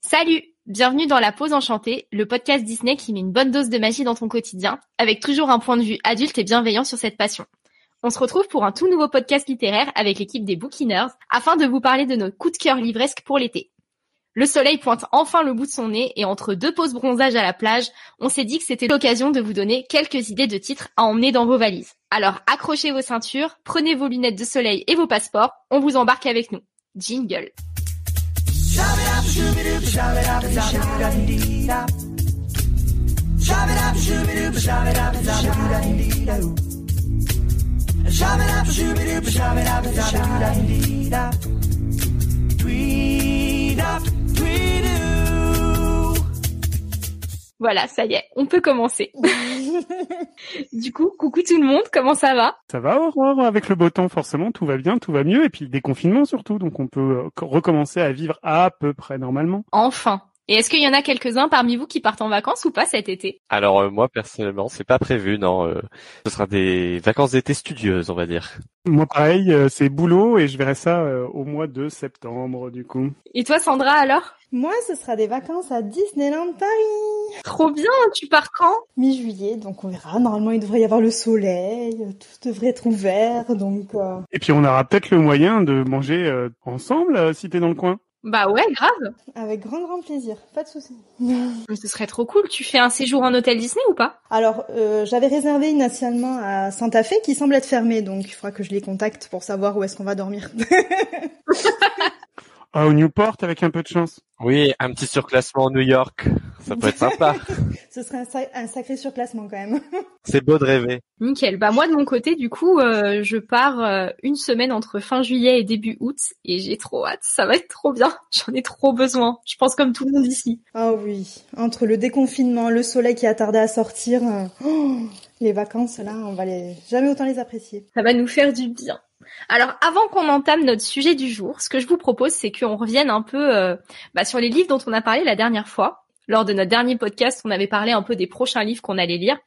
Salut Bienvenue dans La Pause Enchantée, le podcast Disney qui met une bonne dose de magie dans ton quotidien, avec toujours un point de vue adulte et bienveillant sur cette passion. On se retrouve pour un tout nouveau podcast littéraire avec l'équipe des Bookiners, afin de vous parler de nos coups de cœur livresques pour l'été. Le soleil pointe enfin le bout de son nez et entre deux pauses bronzage à la plage, on s'est dit que c'était l'occasion de vous donner quelques idées de titres à emmener dans vos valises. Alors accrochez vos ceintures, prenez vos lunettes de soleil et vos passeports, on vous embarque avec nous. Jingle. Voilà, ça y est, on peut commencer. du coup, coucou tout le monde, comment ça va? Ça va Aurore, avec le beau temps forcément, tout va bien, tout va mieux, et puis déconfinement surtout, donc on peut euh, recommencer à vivre à peu près normalement. Enfin et est-ce qu'il y en a quelques-uns parmi vous qui partent en vacances ou pas cet été? Alors euh, moi personnellement, c'est pas prévu, non. Euh, ce sera des vacances d'été studieuses, on va dire. Moi pareil, c'est boulot et je verrai ça au mois de septembre du coup. Et toi Sandra alors? Moi, ce sera des vacances à Disneyland Paris. Trop bien, tu pars quand? Mi-juillet, donc on verra. Normalement, il devrait y avoir le soleil, tout devrait être ouvert, donc. Et puis on aura peut-être le moyen de manger ensemble si t'es dans le coin. Bah ouais, grave. Avec grand grand plaisir, pas de souci. Mais ce serait trop cool. Tu fais un séjour en hôtel Disney ou pas? Alors, euh, j'avais réservé initialement à Santa Fe qui semble être fermé, donc il faudra que je les contacte pour savoir où est-ce qu'on va dormir. Ah, au Newport avec un peu de chance? Oui, un petit surclassement New York, ça peut être sympa. Ce serait un, un, sacré surclassement quand même. C'est beau de rêver. Nickel. Bah moi de mon côté, du coup, euh, je pars euh, une semaine entre fin juillet et début août et j'ai trop hâte. Ça va être trop bien. J'en ai trop besoin. Je pense comme tout le monde ici. Ah oui. Entre le déconfinement, le soleil qui a tardé à sortir, euh, oh, les vacances là, on va les jamais autant les apprécier. Ça va nous faire du bien. Alors, avant qu'on entame notre sujet du jour, ce que je vous propose, c'est qu'on revienne un peu euh, bah, sur les livres dont on a parlé la dernière fois. Lors de notre dernier podcast, on avait parlé un peu des prochains livres qu'on allait lire.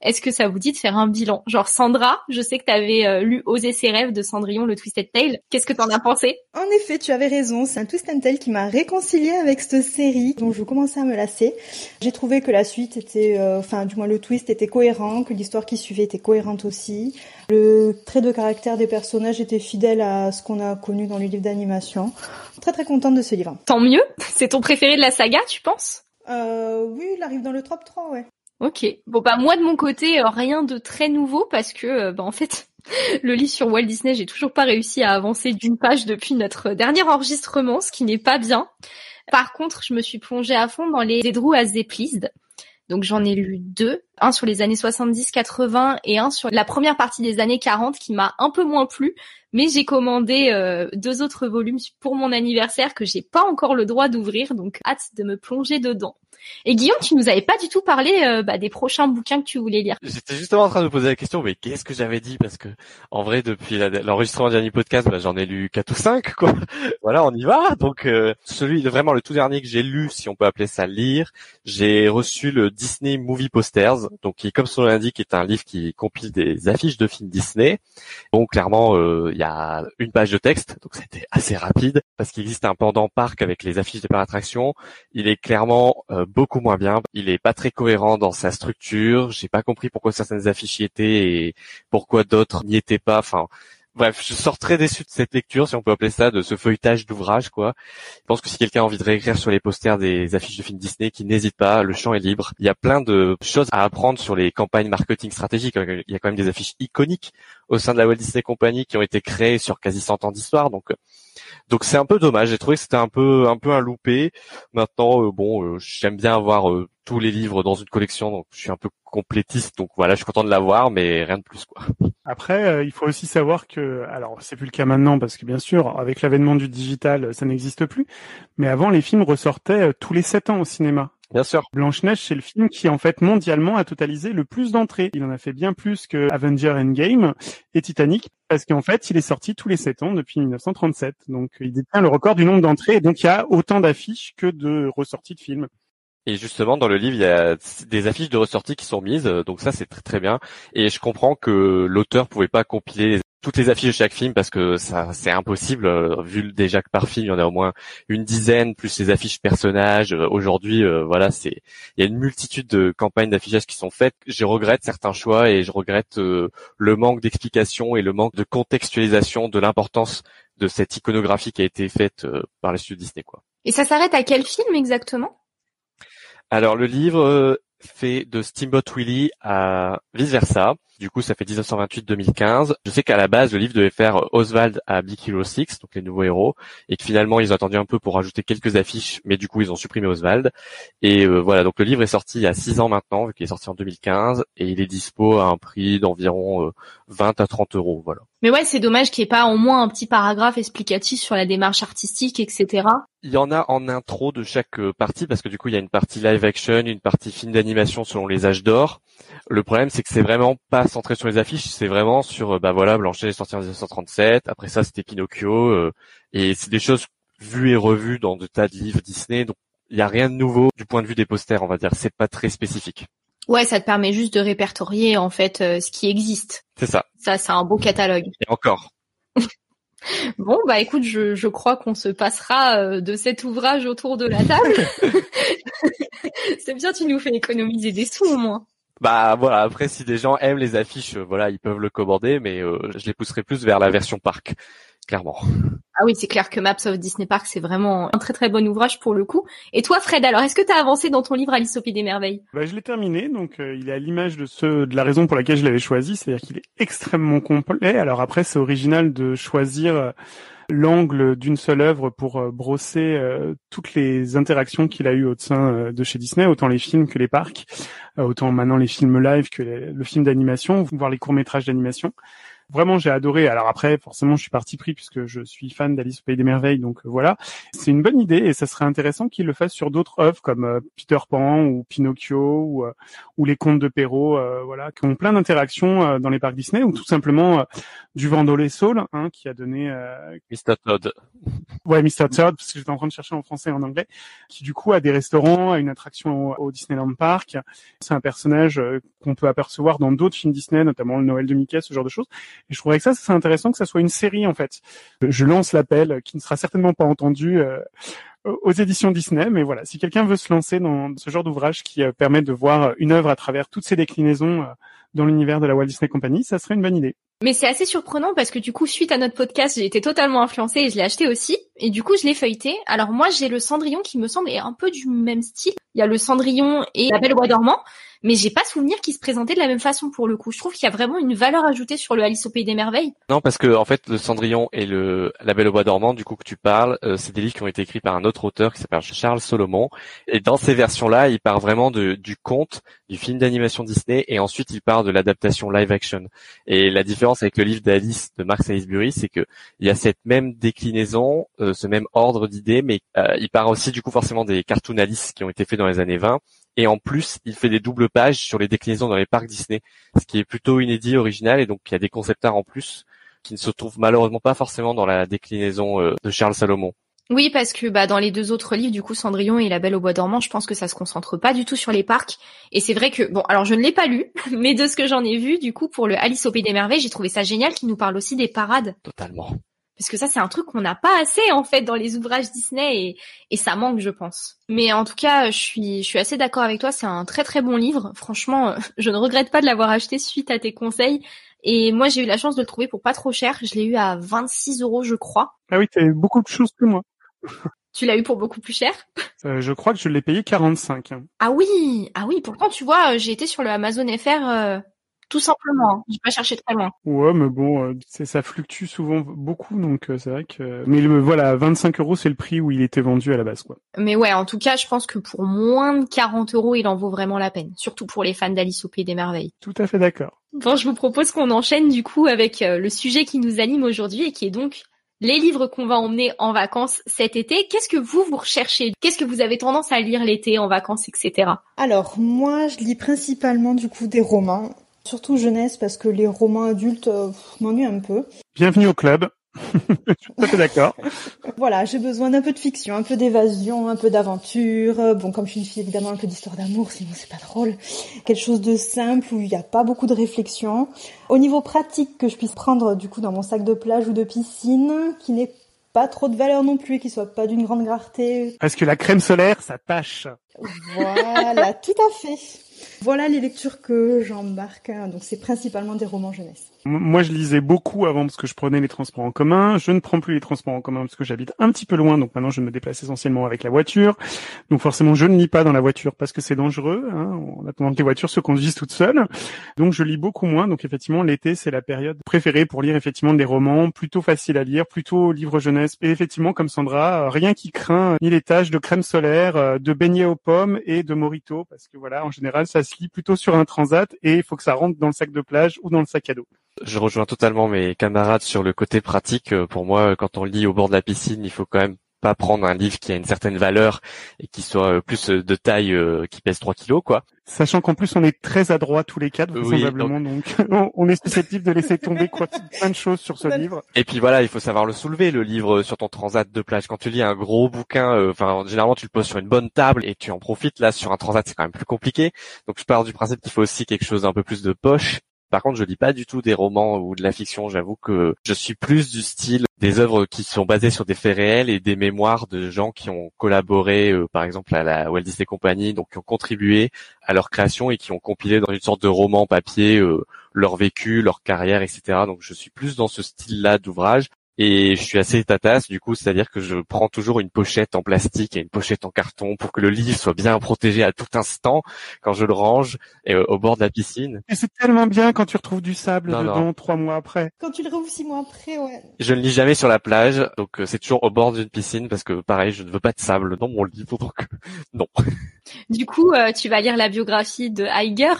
Est-ce que ça vous dit de faire un bilan? Genre Sandra, je sais que tu avais euh, lu Oser ses rêves de Cendrillon, le Twisted Tale. Qu'est-ce que t'en as pensé? En effet, tu avais raison. C'est un Twisted Tale qui m'a réconcilié avec cette série dont je commençais à me lasser. J'ai trouvé que la suite était, euh, enfin du moins le twist était cohérent, que l'histoire qui suivait était cohérente aussi. Le trait de caractère des personnages était fidèle à ce qu'on a connu dans les livres d'animation. Très très contente de ce livre. Tant mieux. C'est ton préféré de la saga, tu penses? Euh, oui, il arrive dans le top 3, ouais. Ok. Bon bah moi de mon côté euh, rien de très nouveau parce que euh, bah en fait le livre sur Walt Disney j'ai toujours pas réussi à avancer d'une page depuis notre dernier enregistrement, ce qui n'est pas bien. Par contre je me suis plongée à fond dans les Drew as they. Donc j'en ai lu deux, un sur les années 70-80 et un sur la première partie des années 40 qui m'a un peu moins plu, mais j'ai commandé euh, deux autres volumes pour mon anniversaire que j'ai pas encore le droit d'ouvrir, donc hâte de me plonger dedans. Et Guillaume, tu nous avais pas du tout parlé euh, bah, des prochains bouquins que tu voulais lire. J'étais justement en train de me poser la question, mais qu'est-ce que j'avais dit? Parce que en vrai, depuis l'enregistrement du dernier podcast, bah, j'en ai lu quatre ou cinq. Quoi. voilà, on y va. Donc euh, celui, vraiment le tout dernier que j'ai lu, si on peut appeler ça lire, j'ai reçu le Disney Movie Posters, donc qui, comme son nom l'indique, est un livre qui compile des affiches de films Disney. Donc clairement, euh, il y a une page de texte, donc c'était assez rapide parce qu'il existe un pendant parc avec les affiches des parcs d'attraction. Il est clairement beaucoup moins bien. Il est pas très cohérent dans sa structure. J'ai pas compris pourquoi certaines affiches y étaient et pourquoi d'autres n'y étaient pas. Enfin, bref, je sors très déçu de cette lecture, si on peut appeler ça, de ce feuilletage d'ouvrage, quoi. Je pense que si quelqu'un a envie de réécrire sur les posters des affiches de films Disney, qui n'hésite pas, le champ est libre. Il y a plein de choses à apprendre sur les campagnes marketing stratégiques. Il y a quand même des affiches iconiques au sein de la Walt Disney Company qui ont été créées sur quasi 100 ans d'histoire, donc donc c'est un peu dommage. J'ai trouvé que c'était un peu un peu un loupé. Maintenant, euh, bon, euh, j'aime bien avoir euh, tous les livres dans une collection, donc je suis un peu complétiste. Donc voilà, je suis content de l'avoir, mais rien de plus quoi. Après, il faut aussi savoir que, alors c'est plus le cas maintenant parce que bien sûr, avec l'avènement du digital, ça n'existe plus. Mais avant, les films ressortaient tous les sept ans au cinéma. Bien sûr. Blanche-Neige, c'est le film qui, en fait, mondialement, a totalisé le plus d'entrées. Il en a fait bien plus que Avenger Endgame et Titanic, parce qu'en fait, il est sorti tous les 7 ans depuis 1937. Donc, il détient le record du nombre d'entrées. Et donc, il y a autant d'affiches que de ressorties de films. Et justement, dans le livre, il y a des affiches de ressorties qui sont mises, donc ça c'est très très bien. Et je comprends que l'auteur pouvait pas compiler toutes les affiches de chaque film parce que ça c'est impossible euh, vu déjà que par film il y en a au moins une dizaine plus les affiches personnages. Euh, aujourd'hui euh, voilà c'est il y a une multitude de campagnes d'affichage qui sont faites. Je regrette certains choix et je regrette le manque d'explication et le manque de contextualisation de l'importance de cette iconographie qui a été faite par les studios Disney quoi. Et ça s'arrête à quel film exactement? Alors le livre fait de Steamboat Willie à vice versa. Du coup, ça fait 1928-2015. Je sais qu'à la base, le livre devait faire Oswald à Big Hero 6, donc les nouveaux héros, et que finalement, ils ont attendu un peu pour rajouter quelques affiches, mais du coup, ils ont supprimé Oswald. Et euh, voilà, donc le livre est sorti il y a 6 ans maintenant, vu qu'il est sorti en 2015, et il est dispo à un prix d'environ 20 euh, à 30 euros, voilà. Mais ouais, c'est dommage qu'il n'y ait pas au moins un petit paragraphe explicatif sur la démarche artistique, etc. Il y en a en intro de chaque euh, partie, parce que du coup, il y a une partie live action, une partie film d'animation selon les âges d'or. Le problème, c'est que c'est vraiment pas centré sur les affiches, c'est vraiment sur, euh, bah voilà, Blanchet est sorti en 1937, après ça c'était Pinocchio, euh, et c'est des choses vues et revues dans de tas de livres Disney, donc il y a rien de nouveau du point de vue des posters, on va dire, c'est pas très spécifique. Ouais, ça te permet juste de répertorier en fait euh, ce qui existe. C'est ça. Ça, c'est un beau catalogue. Et encore. bon, bah écoute, je, je crois qu'on se passera de cet ouvrage autour de la table. c'est bien, tu nous fais économiser des sous au moins. Bah voilà, après si des gens aiment les affiches, euh, voilà, ils peuvent le commander, mais euh, je les pousserai plus vers la version parc, clairement. Ah oui, c'est clair que Maps of Disney Park, c'est vraiment un très très bon ouvrage pour le coup. Et toi, Fred, alors est-ce que tu as avancé dans ton livre Alice au Pays des Merveilles? Bah, Je l'ai terminé, donc euh, il est à l'image de ce, de la raison pour laquelle je l'avais choisi, c'est-à-dire qu'il est extrêmement complet. Alors après, c'est original de choisir l'angle d'une seule œuvre pour euh, brosser euh, toutes les interactions qu'il a eues au sein euh, de chez Disney, autant les films que les parcs, autant maintenant les films live que le film d'animation, voire les courts métrages d'animation. Vraiment, j'ai adoré. Alors après, forcément, je suis parti pris puisque je suis fan d'Alice au Pays des Merveilles, donc euh, voilà. C'est une bonne idée et ça serait intéressant qu'il le fasse sur d'autres œuvres comme euh, Peter Pan ou Pinocchio ou, euh, ou les Contes de Perrault, voilà, qui ont plein d'interactions dans les parcs Disney ou tout simplement du Vendolé Soul, hein, qui a donné Mr Todd. Ouais, Mr Todd, parce que j'étais en train de chercher en français et en anglais, qui du coup a des restaurants, a une attraction au, Disneyland Park. C'est un personnage qu'on peut apercevoir dans d'autres films Disney, notamment le Noël de Mickey, ce genre de choses. Et je trouverais que ça, c'est intéressant que ça soit une série en fait. Je lance l'appel, qui ne sera certainement pas entendu euh, aux éditions Disney, mais voilà, si quelqu'un veut se lancer dans ce genre d'ouvrage qui euh, permet de voir une œuvre à travers toutes ses déclinaisons euh, dans l'univers de la Walt Disney Company, ça serait une bonne idée. Mais c'est assez surprenant parce que du coup, suite à notre podcast, j'ai été totalement influencée et je l'ai acheté aussi. Et du coup, je l'ai feuilleté. Alors moi, j'ai le Cendrillon qui me semble est un peu du même style. Il y a le Cendrillon et la Belle au Bois dormant mais j'ai pas souvenir qu'il se présentait de la même façon pour le coup. Je trouve qu'il y a vraiment une valeur ajoutée sur le Alice au pays des merveilles. Non, parce que en fait, le Cendrillon et le La Belle au bois dormant, du coup que tu parles, euh, c'est des livres qui ont été écrits par un autre auteur qui s'appelle Charles Solomon. Et dans ces versions-là, il part vraiment de, du conte, du film d'animation Disney, et ensuite il part de l'adaptation live action. Et la différence avec le livre d'Alice de Mark Salisbury, c'est que il y a cette même déclinaison, euh, ce même ordre d'idées, mais euh, il part aussi du coup forcément des cartoon Alice qui ont été faits dans les années 20 et en plus il fait des doubles pages sur les déclinaisons dans les parcs Disney, ce qui est plutôt inédit, original et donc il y a des concept art en plus qui ne se trouvent malheureusement pas forcément dans la déclinaison euh, de Charles Salomon. Oui, parce que bah dans les deux autres livres, du coup Cendrillon et La Belle au Bois dormant, je pense que ça se concentre pas du tout sur les parcs. Et c'est vrai que bon, alors je ne l'ai pas lu, mais de ce que j'en ai vu, du coup pour le Alice au pays des merveilles, j'ai trouvé ça génial qu'il nous parle aussi des parades. Totalement parce que ça c'est un truc qu'on n'a pas assez en fait dans les ouvrages Disney et, et ça manque je pense. Mais en tout cas, je suis je suis assez d'accord avec toi, c'est un très très bon livre. Franchement, je ne regrette pas de l'avoir acheté suite à tes conseils. Et moi, j'ai eu la chance de le trouver pour pas trop cher. Je l'ai eu à 26 euros, je crois. Ah oui, t'as eu beaucoup de choses que moi. Tu l'as eu pour beaucoup plus cher? Euh, Je crois que je l'ai payé 45. Ah oui, ah oui. Pourtant, tu vois, j'ai été sur le Amazon FR euh, tout simplement. J'ai pas cherché très loin. Ouais, mais bon, euh, ça fluctue souvent beaucoup, donc euh, c'est vrai que. Mais le, voilà, 25 euros, c'est le prix où il était vendu à la base, quoi. Mais ouais, en tout cas, je pense que pour moins de 40 euros, il en vaut vraiment la peine, surtout pour les fans d'Alice au Pays des Merveilles. Tout à fait d'accord. Bon, je vous propose qu'on enchaîne du coup avec euh, le sujet qui nous anime aujourd'hui et qui est donc les livres qu'on va emmener en vacances cet été. Qu'est-ce que vous, vous recherchez? Qu'est-ce que vous avez tendance à lire l'été, en vacances, etc. Alors, moi, je lis principalement du coup des romans. Surtout jeunesse parce que les romans adultes euh, m'ennuient un peu. Bienvenue au club. Je suis tout à fait d'accord. Voilà, j'ai besoin d'un peu de fiction, un peu d'évasion, un peu d'aventure. Bon, comme je suis une fille, évidemment, un peu d'histoire d'amour, sinon c'est pas drôle. Quelque chose de simple où il n'y a pas beaucoup de réflexion. Au niveau pratique, que je puisse prendre du coup dans mon sac de plage ou de piscine, qui n'est pas trop de valeur non plus, qui soit pas d'une grande rareté. Parce que la crème solaire, ça tâche. Voilà, tout à fait. Voilà les lectures que j'embarque. Hein. Donc c'est principalement des romans jeunesse. Moi, je lisais beaucoup avant parce que je prenais les transports en commun. Je ne prends plus les transports en commun parce que j'habite un petit peu loin, donc maintenant je me déplace essentiellement avec la voiture. Donc forcément, je ne lis pas dans la voiture parce que c'est dangereux. Hein, en attendant que les voitures se conduisent toutes seules. Donc je lis beaucoup moins. Donc effectivement, l'été, c'est la période préférée pour lire effectivement des romans plutôt faciles à lire, plutôt livres jeunesse. Et effectivement, comme Sandra, rien qui craint ni les taches de crème solaire, euh, de beignets aux pommes et de morito, parce que voilà, en général, ça plutôt sur un transat et faut que ça rentre dans le sac de plage ou dans le sac à dos. Je rejoins totalement mes camarades sur le côté pratique. Euh, pour moi, quand on lit au bord de la piscine, il faut quand même pas prendre un livre qui a une certaine valeur et qui soit euh, plus euh, de taille qui pèse 3 kilos quoi. Sachant qu'en plus on est très adroit tous les quatre vraisemblablement donc, on est susceptible de laisser tomber quoi, plein de choses sur ce livre. Et puis voilà, il faut savoir le soulever le livre sur ton transat de plage quand tu lis un gros bouquin enfin généralement tu le poses sur une bonne table et tu en profites là sur un transat c'est quand même plus compliqué. Donc je pars du principe qu'il faut aussi quelque chose d'un peu plus de poche par contre, je lis pas du tout des romans ou de la fiction. J'avoue que je suis plus du style des œuvres qui sont basées sur des faits réels et des mémoires de gens qui ont collaboré, euh, par exemple à la Walt Disney Company, donc qui ont contribué à leur création et qui ont compilé dans une sorte de roman papier euh, leur vécu, leur carrière, etc. Donc je suis plus dans ce style-là d'ouvrage. Et je suis assez tatasse, du coup, c'est-à-dire que je prends toujours une pochette en plastique et une pochette en carton pour que le livre soit bien protégé à tout instant quand je le range et, euh, au bord de la piscine. Et c'est tellement bien quand tu retrouves du sable dedans trois mois après. Quand tu le retrouves six mois après, ouais. Je ne lis jamais sur la plage, donc euh, c'est toujours au bord d'une piscine parce que pareil, je ne veux pas de sable dans mon livre, donc non. Du coup, euh, tu vas lire la biographie de Heiger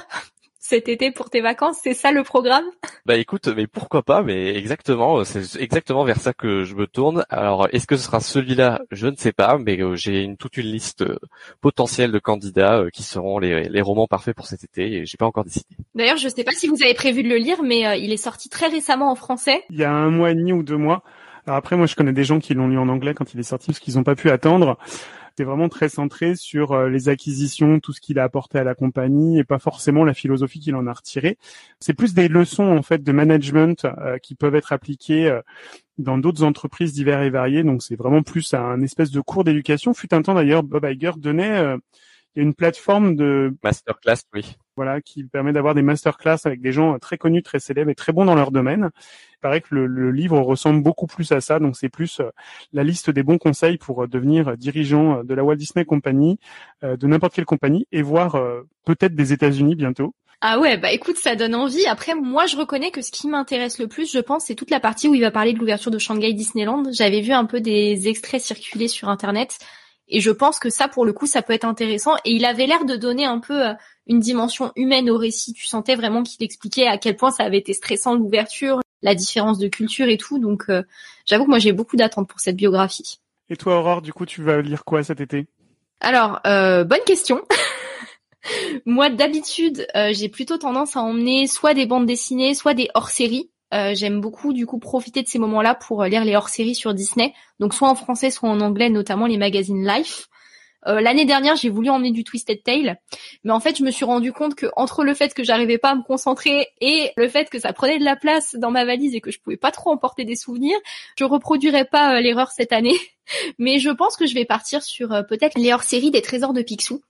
cet été pour tes vacances, c'est ça le programme? Bah écoute, mais pourquoi pas, mais exactement, c'est exactement vers ça que je me tourne. Alors, est-ce que ce sera celui-là? Je ne sais pas, mais euh, j'ai une, toute une liste euh, potentielle de candidats euh, qui seront les, les, romans parfaits pour cet été et j'ai pas encore décidé. D'ailleurs, je sais pas si vous avez prévu de le lire, mais il est sorti très récemment en français. Il y a un mois et demi ou deux mois. Alors après, moi, je connais des gens qui l'ont lu en anglais quand il est sorti parce qu'ils n'ont pas pu attendre. C'est vraiment très centré sur euh, les acquisitions, tout ce qu'il a apporté à la compagnie et pas forcément la philosophie qu'il en a retirée. C'est plus des leçons en fait de management euh, qui peuvent être appliquées euh, dans d'autres entreprises diverses et variées. Donc c'est vraiment plus un espèce de cours d'éducation. Fut un temps d'ailleurs, Bob Iger donnait il y a une plateforme de masterclass, oui. Voilà, qui permet d'avoir des masterclass avec des gens très connus, très célèbres et très bons dans leur domaine. Il paraît que le, livre ressemble beaucoup plus à ça, donc c'est plus euh, la liste des bons conseils pour euh, devenir dirigeant euh, de la Walt Disney Company, de n'importe quelle compagnie, et voir peut-être des États-Unis bientôt. Ah ouais, bah écoute, ça donne envie. Après, moi, je reconnais que ce qui m'intéresse le plus, je pense, c'est toute la partie où il va parler de l'ouverture de Shanghai Disneyland. J'avais vu un peu des extraits circuler sur Internet. Et je pense que ça, pour le coup, ça peut être intéressant. Et il avait l'air de donner un peu euh, une dimension humaine au récit. Tu sentais vraiment qu'il expliquait à quel point ça avait été stressant l'ouverture, la différence de culture et tout. Donc, euh, j'avoue que moi, j'ai beaucoup d'attentes pour cette biographie. Et toi, Aurore, du coup, tu vas lire quoi cet été? Alors, euh, bonne question. moi, d'habitude, j'ai plutôt tendance à emmener soit des bandes dessinées, soit des hors-séries. Euh, j'aime beaucoup du coup profiter de ces moments-là pour euh, lire les hors-séries sur Disney, donc soit en français, soit en anglais, notamment les magazines Life. Euh, L'année dernière, j'ai voulu emmener du Twisted Tail, mais en fait, je me suis rendu compte que entre le fait que j'arrivais pas à me concentrer et le fait que ça prenait de la place dans ma valise et que je pouvais pas trop emporter des souvenirs, je reproduirais pas l'erreur cette année. mais je pense que je vais partir sur peut-être les hors-séries des Trésors de Picsou.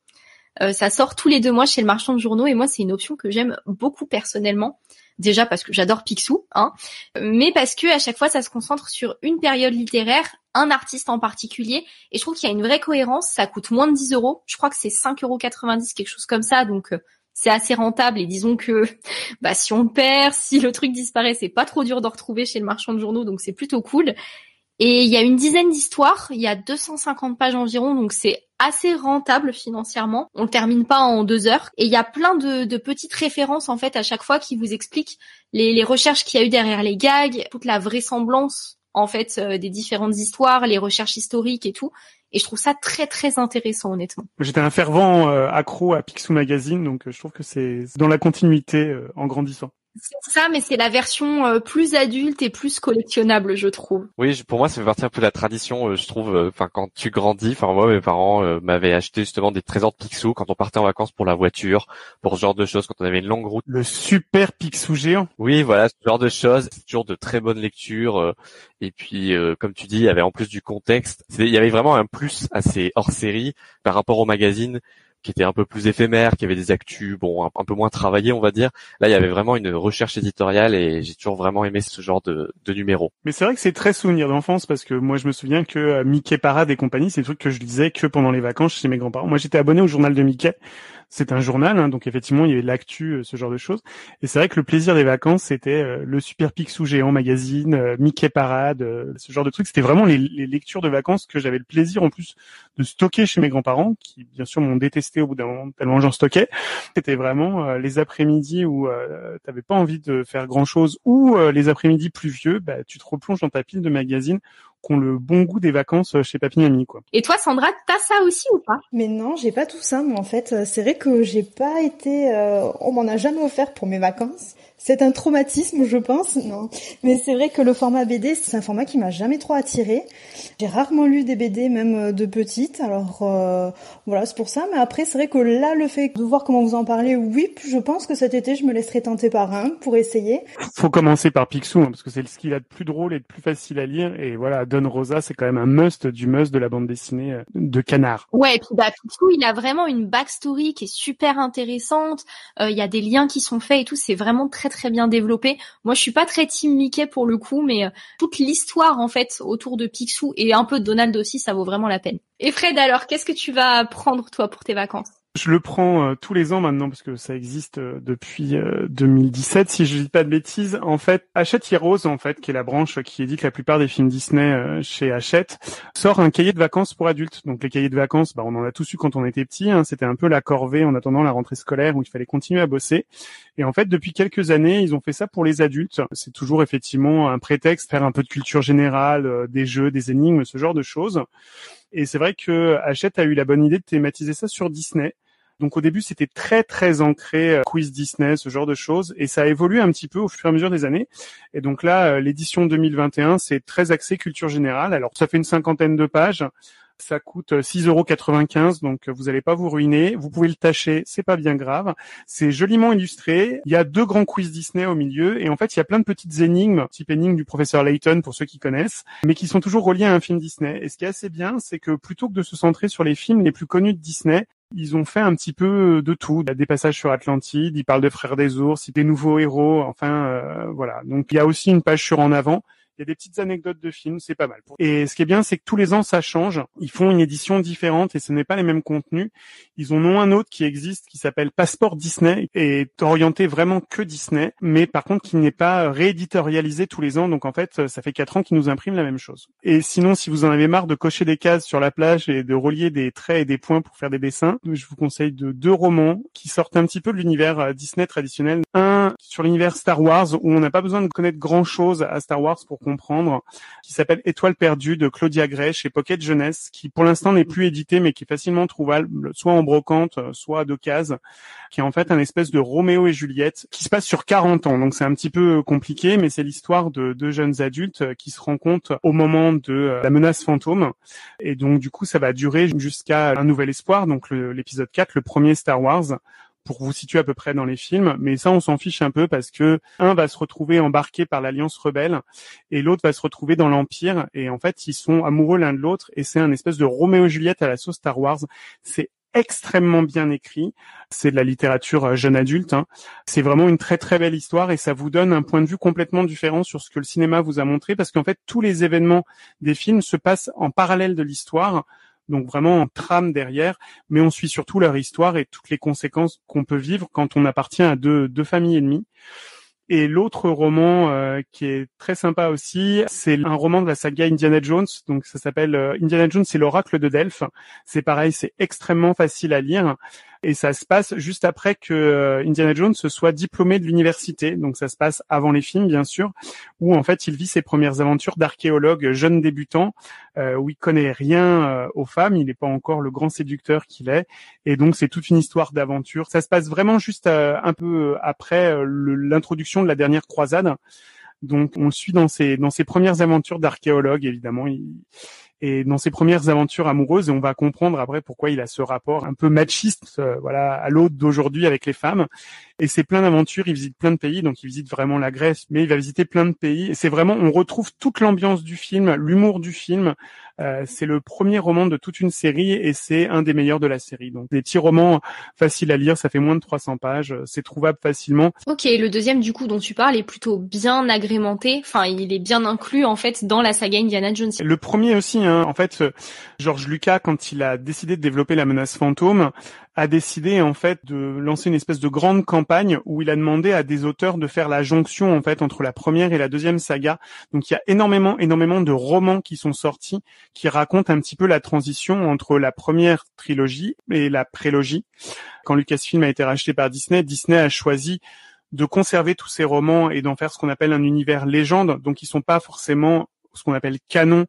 ça sort tous les deux mois chez le marchand de journaux et moi, c'est une option que j'aime beaucoup personnellement déjà parce que j'adore Picsou, hein, mais parce que à chaque fois ça se concentre sur une période littéraire, un artiste en particulier, et je trouve qu'il y a une vraie cohérence. Ça coûte moins de 10 euros, je crois que c'est 5,90 euros, quelque chose comme ça, donc euh, c'est assez rentable. Et disons que bah, si on perd, si le truc disparaît, c'est pas trop dur de retrouver chez le marchand de journaux, donc c'est plutôt cool. Et il y a une dizaine d'histoires, il y a 250 pages environ, donc c'est assez rentable financièrement. On le termine pas en deux heures. Et il y a plein de, petites références en fait à chaque fois qui vous expliquent les, recherches qu'il y a eu derrière les gags, toute la vraisemblance en fait euh, des différentes histoires, les recherches historiques et tout. Et je trouve ça très très intéressant honnêtement. J'étais un fervent euh, accro à Picsou Magazine, donc euh, je trouve que c'est dans la continuité en grandissant. C'est ça, mais c'est la version euh, plus adulte et plus collectionnable, je trouve. Oui, pour moi, ça fait partie un peu de la tradition, euh, je trouve. euh, Enfin, quand tu grandis, enfin moi, mes parents euh, m'avaient acheté justement des trésors de Picsou quand on partait en vacances pour la voiture, pour ce genre de choses, quand on avait une longue route. Le super Picsou géant. Oui, voilà, ce genre de choses. C'est toujours de très bonnes lectures. euh, et puis, euh, comme tu dis, il y avait en plus du contexte. Il y avait vraiment un plus à ces hors-série par rapport au magazine qui était un peu plus éphémère, qui avait des actus, bon, un, peu moins travaillés, on va dire. Là, il y avait vraiment une recherche éditoriale et j'ai toujours vraiment aimé ce genre de, de numéro. Mais c'est vrai que c'est très souvenir d'enfance parce que moi je me souviens que euh, Mickey Parade et compagnie, c'est des trucs que je lisais que pendant les vacances chez mes grands-parents. Moi j'étais abonné au journal de Mickey. C'est un journal, hein, donc effectivement il y avait l'actu, euh, ce genre de choses. Et c'est vrai que le plaisir des vacances, c'était euh, le Super Picsou géant magazine, euh, Mickey Parade, ce genre de trucs. C'était vraiment les, lectures de vacances que j'avais le plaisir en plus de stocker chez mes grands-parents, qui bien sûr m'ont détesté au bout d'un moment tellement j'en stockais. C'était vraiment les après-midi où euh, t'avais pas envie de faire grand-chose, ou les après-midi pluvieux, bah, tu te replonges dans ta pile de magazines qui ont le bon goût des vacances euh, chez Papy Mamie, quoi. Et toi, Sandra, t'as ça aussi ou pas? Mais non, j'ai pas tout ça, mais en fait, euh, c'est vrai que j'ai pas été, euh, on m'en a jamais offert pour mes vacances. C'est un traumatisme, je pense. Non, mais c'est vrai que le format BD, c'est un format qui m'a jamais trop attiré. J'ai rarement lu des BD, même euh, de petite. Alors euh, voilà, c'est pour ça. Mais après, c'est vrai que là, le fait de voir comment vous en parlez, oui, je pense que cet été, je me laisserai tenter par un pour essayer. Faut commencer par Picsou, hein, parce que c'est ce qu'il a de plus drôle et de plus facile à lire. Et voilà, Don Rosa, c'est quand même un must du must de la bande dessinée euh, de Canard. Ouais, et puis bah, Picsou, il a vraiment une backstory qui est super intéressante. Euh, Il y a des liens qui sont faits et tout. C'est vraiment très très bien développé. Moi, je suis pas très team Mickey pour le coup, mais euh, toute l'histoire en fait autour de Picsou et un peu de Donald aussi, ça vaut vraiment la peine. Et Fred, alors, qu'est-ce que tu vas prendre toi pour tes vacances? Je le prends euh, tous les ans maintenant parce que ça existe euh, depuis euh, 2017, si je dis pas de bêtises. En fait, Hachette Heroes, en fait, qui est la branche qui édite la plupart des films Disney euh, chez Hachette, sort un cahier de vacances pour adultes. Donc les cahiers de vacances, bah, on en a tous eu quand on était petit. Hein. C'était un peu la corvée en attendant la rentrée scolaire où il fallait continuer à bosser. Et en fait, depuis quelques années, ils ont fait ça pour les adultes. C'est toujours effectivement un prétexte, faire un peu de culture générale, euh, des jeux, des énigmes, ce genre de choses. Et c'est vrai que Hachette a eu la bonne idée de thématiser ça sur Disney. Donc au début, c'était très très ancré euh, quiz Disney, ce genre de choses, et ça a évolué un petit peu au fur et à mesure des années. Et donc là, euh, l'édition 2021, c'est très axé culture générale. Alors ça fait une cinquantaine de pages. Ça coûte euh, 6,95 donc vous n'allez pas vous ruiner. Vous pouvez le tâcher, c'est pas bien grave. C'est joliment illustré. Il y a deux grands quiz Disney au milieu et en fait il y a plein de petites énigmes, type énigme du professeur Layton pour ceux qui connaissent, mais qui sont toujours reliées à un film Disney. Et ce qui est assez bien, c'est que plutôt que de se centrer sur les films les plus connus de Disney, ils ont fait un petit peu de tout. Il y a des passages sur Atlantide, ils parlent de Frères des Ours, des nouveaux héros, enfin euh, voilà. Donc il y a aussi une page sur En avant. Il y a des petites anecdotes de films, c'est pas mal. Et ce qui est bien, c'est que tous les ans, ça change. Ils font une édition différente et ce n'est pas les mêmes contenus. Ils en ont un autre qui existe, qui s'appelle Passeport Disney, et est orienté vraiment que Disney, mais par contre qui n'est pas rééditorialisé tous les ans. Donc en fait, ça fait quatre ans qu'ils nous impriment la même chose. Et sinon, si vous en avez marre de cocher des cases sur la plage et de relier des traits et des points pour faire des dessins, je vous conseille de deux romans qui sortent un petit peu de l'univers euh, Disney traditionnel. Un sur l'univers Star Wars, où on n'a pas besoin de connaître grand chose à Star Wars pour comprendre, qui s'appelle Étoile perdue de Claudia Gray chez Pocket Jeunesse, qui pour l'instant n'est plus édité, mais qui est facilement trouvable, soit en brocante, soit à cases, qui est en fait un espèce de Roméo et Juliette, qui se passe sur 40 ans. Donc c'est un petit peu compliqué, mais c'est l'histoire de deux jeunes adultes qui se rencontrent au moment de la menace fantôme. Et donc du coup, ça va durer jusqu'à un nouvel espoir, donc l'épisode 4, le premier Star Wars pour vous situer à peu près dans les films, mais ça on s'en fiche un peu parce que un va se retrouver embarqué par l'Alliance rebelle et l'autre va se retrouver dans l'Empire et en fait ils sont amoureux l'un de l'autre et c'est un espèce de Roméo et Juliette à la sauce Star Wars. C'est extrêmement bien écrit, c'est de la littérature jeune adulte, hein. c'est vraiment une très très belle histoire et ça vous donne un point de vue complètement différent sur ce que le cinéma vous a montré parce qu'en fait tous les événements des films se passent en parallèle de l'histoire donc vraiment en trame derrière, mais on suit surtout leur histoire et toutes les conséquences qu'on peut vivre quand on appartient à deux, familles ennemies. Et l'autre roman euh, qui est très sympa aussi, c'est un roman de la saga Indiana Jones. Donc ça s'appelle euh, Indiana Jones, c'est l'oracle de Delphes. C'est pareil, c'est extrêmement facile à lire. Et ça se passe juste après que euh, Indiana Jones se soit diplômé de l'université. Donc ça se passe avant les films, bien sûr, où en fait il vit ses premières aventures d'archéologue jeune débutant, euh, où il connaît rien euh, aux femmes, il n'est pas encore le grand séducteur qu'il est, et donc c'est toute une histoire d'aventure. Ça se passe vraiment juste un peu après l'introduction de la dernière croisade. Donc on le suit dans ses dans ses premières aventures d'archéologue évidemment. Et dans ses premières aventures amoureuses et on va comprendre après pourquoi il a ce rapport un peu machiste euh, voilà à l'autre d'aujourd'hui avec les femmes et c'est plein d'aventures il visite plein de pays donc il visite vraiment la Grèce mais il va visiter plein de pays. Et c'est vraiment on retrouve toute l'ambiance du film l'humour du film. Euh, c'est le premier roman de toute une série et c'est un des meilleurs de la série. Donc des petits romans faciles à lire ça fait moins de 300 pages c'est trouvable facilement. Ok le deuxième du coup dont tu parles est plutôt bien agrémenté. Enfin il est bien inclus en fait dans la saga Indiana Jones. Le premier aussi Hein. En fait, George Lucas, quand il a décidé de développer la menace fantôme, a décidé en fait de lancer une espèce de grande campagne où il a demandé à des auteurs de faire la jonction en fait entre la première et la deuxième saga. Donc il y a énormément énormément de romans qui sont sortis qui racontent un petit peu la transition entre la première trilogie et la prélogie. Quand Lucasfilm a été racheté par Disney, Disney a choisi de conserver tous ces romans et d'en faire ce qu'on appelle un univers légende. Donc ils sont pas forcément ce qu'on appelle canon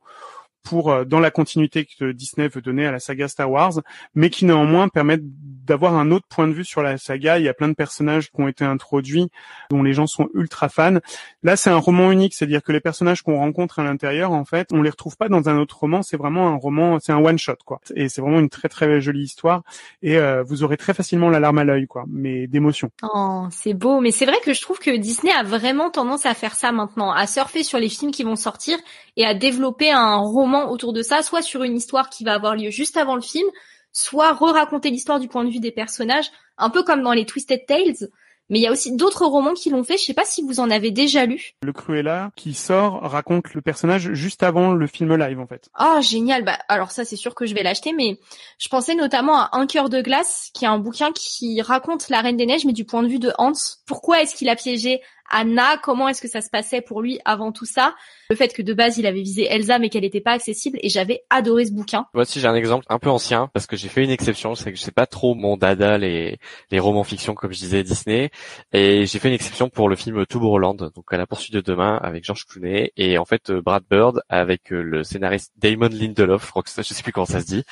pour euh, dans la continuité que Disney veut donner à la saga Star Wars, mais qui néanmoins permettent d'avoir un autre point de vue sur la saga. Il y a plein de personnages qui ont été introduits, dont les gens sont ultra fans. Là, c'est un roman unique, c'est-à-dire que les personnages qu'on rencontre à l'intérieur, en fait, on les retrouve pas dans un autre roman. C'est vraiment un roman, c'est un one shot, quoi. Et c'est vraiment une très très jolie histoire. Et euh, vous aurez très facilement la larme à l'œil, quoi, mais d'émotion. Oh, c'est beau. Mais c'est vrai que je trouve que Disney a vraiment tendance à faire ça maintenant, à surfer sur les films qui vont sortir et à développer un roman autour de ça, soit sur une histoire qui va avoir lieu juste avant le film, soit re-raconter l'histoire du point de vue des personnages, un peu comme dans les Twisted Tales. Mais il y a aussi d'autres romans qui l'ont fait. Je sais pas si vous en avez déjà lu. Le Cruella qui sort raconte le personnage juste avant le film live en fait. Ah génial. Bah alors ça c'est sûr que je vais l'acheter, mais je pensais notamment à Un cœur de glace, qui est un bouquin qui raconte la Reine des Neiges, mais du point de vue de Hans. Pourquoi est-ce qu'il a piégé Anna, comment est-ce que ça se passait pour lui avant tout ça? Le fait que de base il avait visé Elsa mais qu'elle n'était pas accessible et j'avais adoré ce bouquin. Voici j'ai un exemple un peu ancien parce que j'ai fait une exception, c'est que je sais pas trop mon dada les les romans fiction comme je disais Disney et j'ai fait une exception pour le film Tomorrowland donc à la poursuite de demain avec George Clooney et en fait euh, Brad Bird avec euh, le scénariste Damon Lindelof, je sais plus comment ça se dit,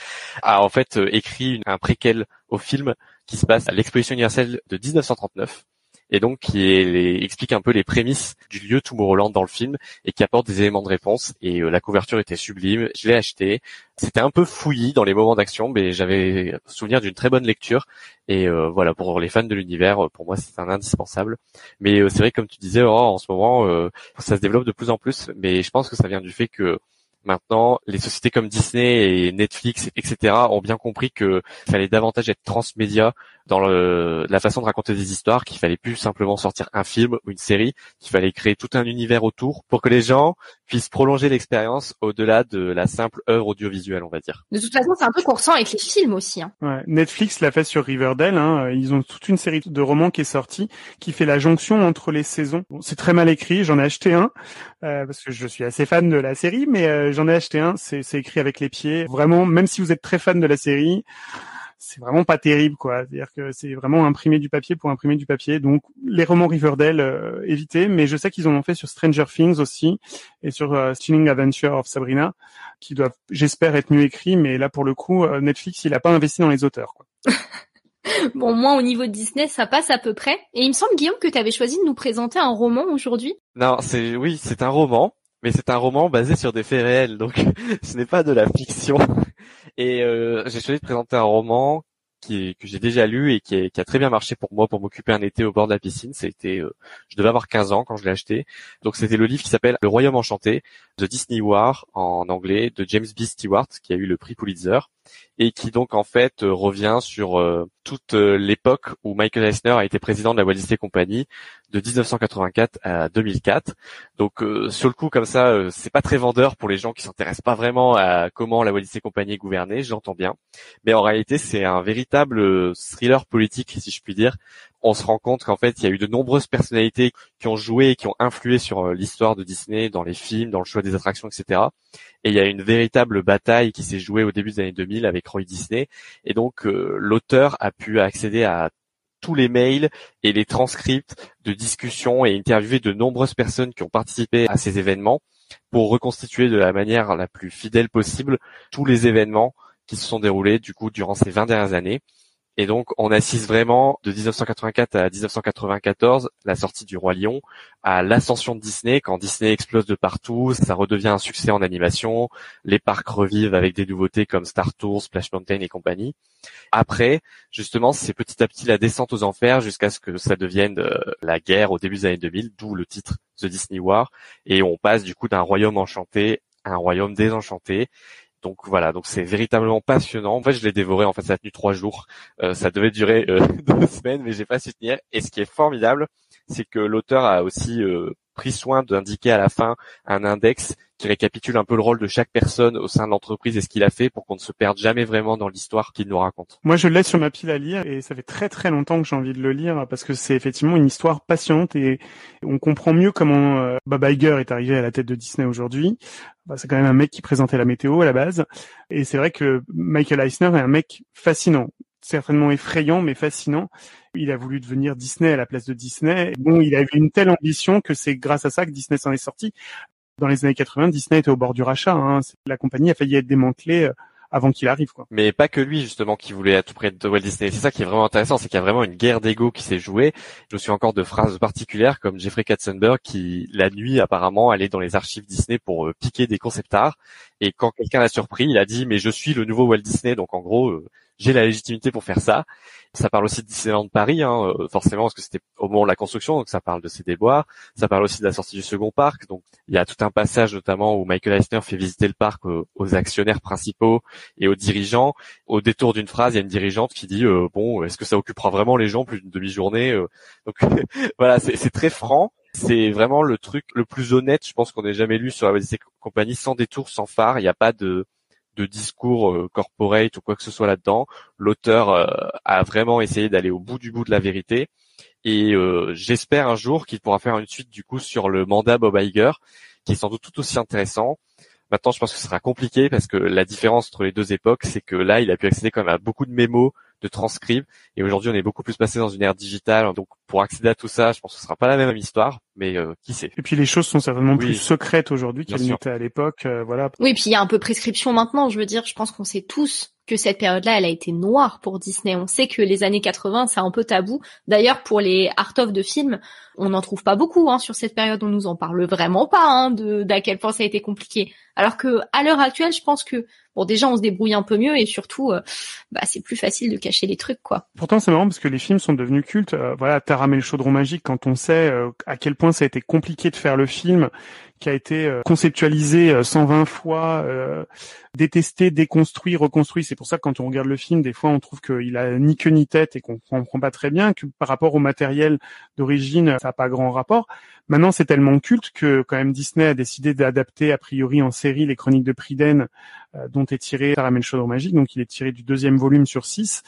a en fait euh, écrit un préquel au film qui se passe à l'exposition universelle de 1939 et donc qui explique un peu les prémices du lieu Tomorrowland dans le film et qui apporte des éléments de réponse. Et euh, la couverture était sublime, je l'ai acheté. C'était un peu fouillis dans les moments d'action, mais j'avais souvenir d'une très bonne lecture. Et euh, voilà, pour les fans de l'univers, pour moi c'est un indispensable. Mais euh, c'est vrai, comme tu disais, en ce moment, ça se développe de plus en plus. Mais je pense que ça vient du fait que Maintenant, les sociétés comme Disney et Netflix, etc., ont bien compris qu'il fallait davantage être transmédia dans la façon de raconter des histoires, qu'il fallait plus simplement sortir un film ou une série, qu'il fallait créer tout un univers autour pour que les gens puissent prolonger l'expérience au-delà de la simple œuvre audiovisuelle, on va dire. De toute façon, c'est un peu qu'on ressent avec les films aussi. Hein. Ouais, Netflix l'a fait sur Riverdale. Hein. Ils ont toute une série de romans qui est sortie, qui fait la jonction entre les saisons. Bon, c'est très mal écrit. J'en ai acheté un euh, parce que je suis assez fan de la série, mais euh, j'en ai acheté un. C'est écrit avec les pieds. Vraiment, même si vous êtes très fan de la série c'est vraiment pas terrible quoi. C'est-à-dire que c'est vraiment imprimer du papier pour imprimer du papier. Donc les romans Riverdale euh, éviter, mais je sais qu'ils en ont fait sur Stranger Things aussi et sur euh, Stunning Adventure of Sabrina, qui doivent, j'espère, être mieux écrits. Mais là pour le coup, euh, Netflix il a pas investi dans les auteurs. Quoi. bon, moi au niveau de Disney, ça passe à peu près. Et il me semble Guillaume que tu avais choisi de nous présenter un roman aujourd'hui. Non, c'est oui, c'est un roman mais c'est un roman basé sur des faits réels, donc ce n'est pas de la fiction. Et euh, j'ai choisi de présenter un roman qui que j'ai déjà lu et qui, qui, a très bien marché pour moi pour m'occuper un été au bord de la piscine. C'était, euh, je devais avoir 15 ans quand je l'ai acheté. Donc c'était le livre qui s'appelle Le Royaume Enchanté de Disney War en anglais de James B. Stewart qui a eu le prix Pulitzer et qui donc en fait euh, revient sur toute l'époque où Michael Eisner a été président de la Walt Disney Company de 1984 à 2004. Donc euh, sur le coup comme ça, euh, c'est pas très vendeur pour les gens qui s'intéressent pas vraiment à comment la Walt Disney Company est gouvernée, j'entends bien. Mais en réalité, c'est un véritable euh, thriller politique, si je puis dire. On se rend compte qu'en fait, il y a eu de nombreuses personnalités qui ont joué et qui ont influé sur l'histoire de Disney, dans les films, dans le choix des attractions, etc. Et il y a une véritable bataille qui s'est jouée au début des années 2000 avec Roy Disney. Et donc, l'auteur a pu accéder à tous les mails et les transcripts de discussions et interviewer de nombreuses personnes qui ont participé à ces événements pour reconstituer de la manière la plus fidèle possible tous les événements qui se sont déroulés du coup durant ces 20 dernières années. Et donc, on assiste vraiment de 1984 à 1994, la sortie du Roi Lion, à l'ascension de Disney, quand Disney explose de partout, ça redevient un succès en animation, les parcs revivent avec des nouveautés comme Star Tours, Splash Mountain et compagnie. Après, justement, c'est petit à petit la descente aux enfers jusqu'à ce que ça devienne euh, la guerre au début des années 2000, d'où le titre The Disney War, et on passe du coup d'un royaume enchanté à un royaume désenchanté, donc voilà, donc c'est véritablement passionnant. En fait, je l'ai dévoré. En fait, ça a tenu trois jours. Euh, ça devait durer euh, deux semaines, mais j'ai pas su tenir. Et ce qui est formidable, c'est que l'auteur a aussi euh, pris soin d'indiquer à la fin un index qui récapitule un peu le rôle de chaque personne au sein de l'entreprise et ce qu'il a fait pour qu'on ne se perde jamais vraiment dans l'histoire qu'il nous raconte. Moi, je laisse sur ma pile à lire et ça fait très très longtemps que j'ai envie de le lire parce que c'est effectivement une histoire passionnante et on comprend mieux comment euh, Bob Iger est arrivé à la tête de Disney aujourd'hui. Bah, c'est quand même un mec qui présentait la météo à la base et c'est vrai que Michael Eisner est un mec fascinant certainement effrayant mais fascinant. Il a voulu devenir Disney à la place de Disney. Bon, il avait une telle ambition que c'est grâce à ça que Disney s'en est sorti. Dans les années 80, Disney était au bord du rachat. Hein. La compagnie a failli être démantelée euh, avant qu'il arrive. Mais pas que lui justement qui voulait à tout près de Walt Disney. C'est ça qui est vraiment intéressant, c'est qu'il y a vraiment une guerre d'ego qui s'est jouée. Je me suis encore de phrases particulières comme Jeffrey Katzenberg qui la nuit apparemment allait dans les archives Disney pour euh, piquer des concept art et quand quelqu'un l'a surpris, il a dit mais je suis le nouveau Walt Disney donc en gros euh, j'ai la légitimité pour faire ça. Ça parle aussi de Disneyland Paris, hein, euh, forcément, parce que c'était au moment de la construction, donc ça parle de ses déboires. Ça parle aussi de la sortie du second parc. Donc il y a tout un passage notamment où Michael Eisner fait visiter le parc aux, actionnaires principaux et aux dirigeants. Au détour d'une phrase, il y a une dirigeante qui dit euh, bon, est-ce que ça occupera vraiment les gens plus d'une demi-journée euh? Donc voilà, c'est très franc. C'est vraiment le truc le plus honnête, je pense qu'on ait jamais lu sur la Company, sans détour, sans phare. Il n'y a pas de de discours euh, corporate ou quoi que ce soit là-dedans. L'auteur euh, a vraiment essayé d'aller au bout du bout de la vérité. Et euh, j'espère un jour qu'il pourra faire une suite du coup sur le mandat Bob Iger, qui est sans doute tout aussi intéressant. Maintenant, je pense que ce sera compliqué parce que la différence entre les deux époques, c'est que là, il a pu accéder quand même à beaucoup de mémos, de transcripts, et aujourd'hui, on est beaucoup plus passé dans une ère digitale. Donc, pour accéder à tout ça, je pense que ce sera pas la même histoire, mais euh, qui sait. Et puis, les choses sont certainement plus secrètes aujourd'hui qu'elles n'étaient à l'époque. Euh, voilà. Oui, puis il y a un peu prescription maintenant. Je veux dire, je pense qu'on sait tous que cette période-là, elle a été noire pour Disney. On sait que les années 80, c'est un peu tabou. D'ailleurs, pour les art of de films, on n'en trouve pas beaucoup hein, sur cette période. On nous en parle vraiment pas hein, de d'à quel point ça a été compliqué. Alors que à l'heure actuelle, je pense que bon, déjà, on se débrouille un peu mieux et surtout, euh, bah, c'est plus facile de cacher les trucs, quoi. Pourtant, c'est marrant parce que les films sont devenus cultes. Euh, voilà, et le chaudron magique, quand on sait euh, à quel point ça a été compliqué de faire le film, qui a été euh, conceptualisé 120 euh, fois, euh, détesté, déconstruit, reconstruit. C'est pour ça que quand on regarde le film, des fois on trouve qu'il a ni queue ni tête et qu'on comprend pas très bien, que par rapport au matériel d'origine, ça n'a pas grand rapport. Maintenant, c'est tellement culte que quand même Disney a décidé d'adapter a priori en série les chroniques de Priden, dont est tiré Taram et le chaudron magique. Donc il est tiré du deuxième volume sur six.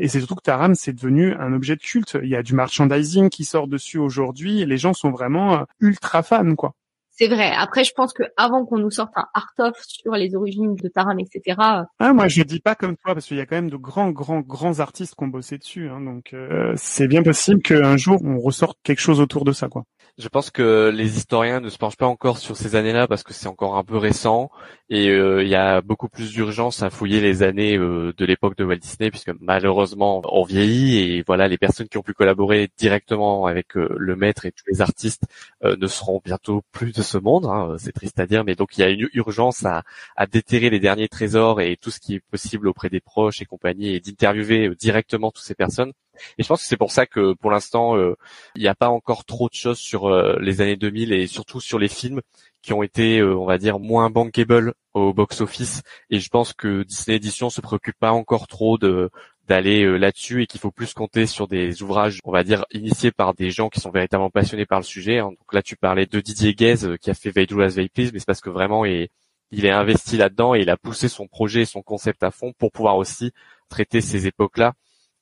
Et c'est surtout que Taram, c'est devenu un objet de culte. Il y a du merchandising qui sort dessus aujourd'hui les gens sont vraiment ultra fans, quoi. C'est vrai. Après, je pense que avant qu'on nous sorte un art of sur les origines de Taram, etc. Ah, moi, je dis pas comme toi parce qu'il y a quand même de grands, grands, grands artistes qui ont bossé dessus. Hein, donc, euh, c'est bien possible qu'un jour on ressorte quelque chose autour de ça, quoi. Je pense que les historiens ne se penchent pas encore sur ces années-là parce que c'est encore un peu récent et euh, il y a beaucoup plus d'urgence à fouiller les années euh, de l'époque de Walt Disney puisque malheureusement on vieillit et voilà les personnes qui ont pu collaborer directement avec le maître et tous les artistes ne seront bientôt plus de ce monde, hein, c'est triste à dire, mais donc il y a une urgence à, déterrer les derniers trésors et tout ce qui est possible auprès des proches et compagnie et d'interviewer euh, directement toutes ces personnes. Et je pense que c'est pour ça que pour l'instant, euh, il n'y a pas encore trop de choses sur euh, les années 2000 et surtout sur les films qui ont été, on va dire, moins bankable au box-office. Et je pense que Disney Edition se préoccupe pas encore trop de d'aller euh, là-dessus et qu'il faut plus compter sur des ouvrages, on va dire, initiés par des gens qui sont véritablement passionnés par le sujet. Hein. Donc là, tu parlais de Didier Guez euh, qui a fait Veil as Veil Please, mais c'est parce que vraiment il est investi là-dedans et il a poussé son projet et son concept à fond pour pouvoir aussi traiter ces époques-là.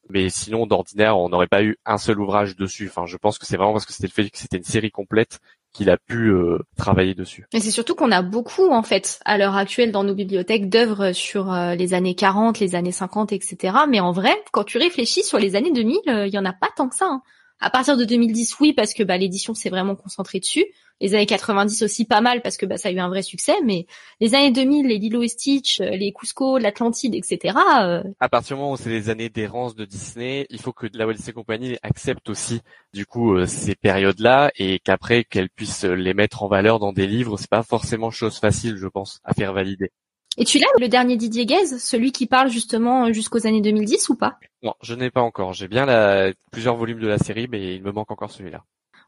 Mais sinon, d'ordinaire, on n'aurait pas eu un seul ouvrage dessus. Enfin, je pense que c'est vraiment parce que c'était le fait que c'était une série complète qu'il a pu euh, travailler dessus. Et c'est surtout qu'on a beaucoup, en fait, à l'heure actuelle dans nos bibliothèques d'œuvres sur euh, les années 40, les années 50, etc. Mais en vrai, quand tu réfléchis sur les années 2000, euh, il y en a pas tant que ça. Hein. À partir de 2010, oui, parce que bah, l'édition s'est vraiment concentrée dessus. Les années 90 aussi pas mal parce que bah, ça a eu un vrai succès. Mais les années 2000, les Lilo et Stitch, euh, les Cusco, l'Atlantide, etc. Euh... À partir du moment où c'est les années d'errance de Disney, il faut que la Walt Disney Company accepte aussi du coup euh, ces périodes-là et qu'après qu'elle puisse les mettre en valeur dans des livres. C'est pas forcément chose facile, je pense, à faire valider. Et tu l'as, le dernier Didier Guez, celui qui parle justement jusqu'aux années 2010 ou pas? Non, je n'ai pas encore. J'ai bien la... plusieurs volumes de la série, mais il me manque encore celui-là.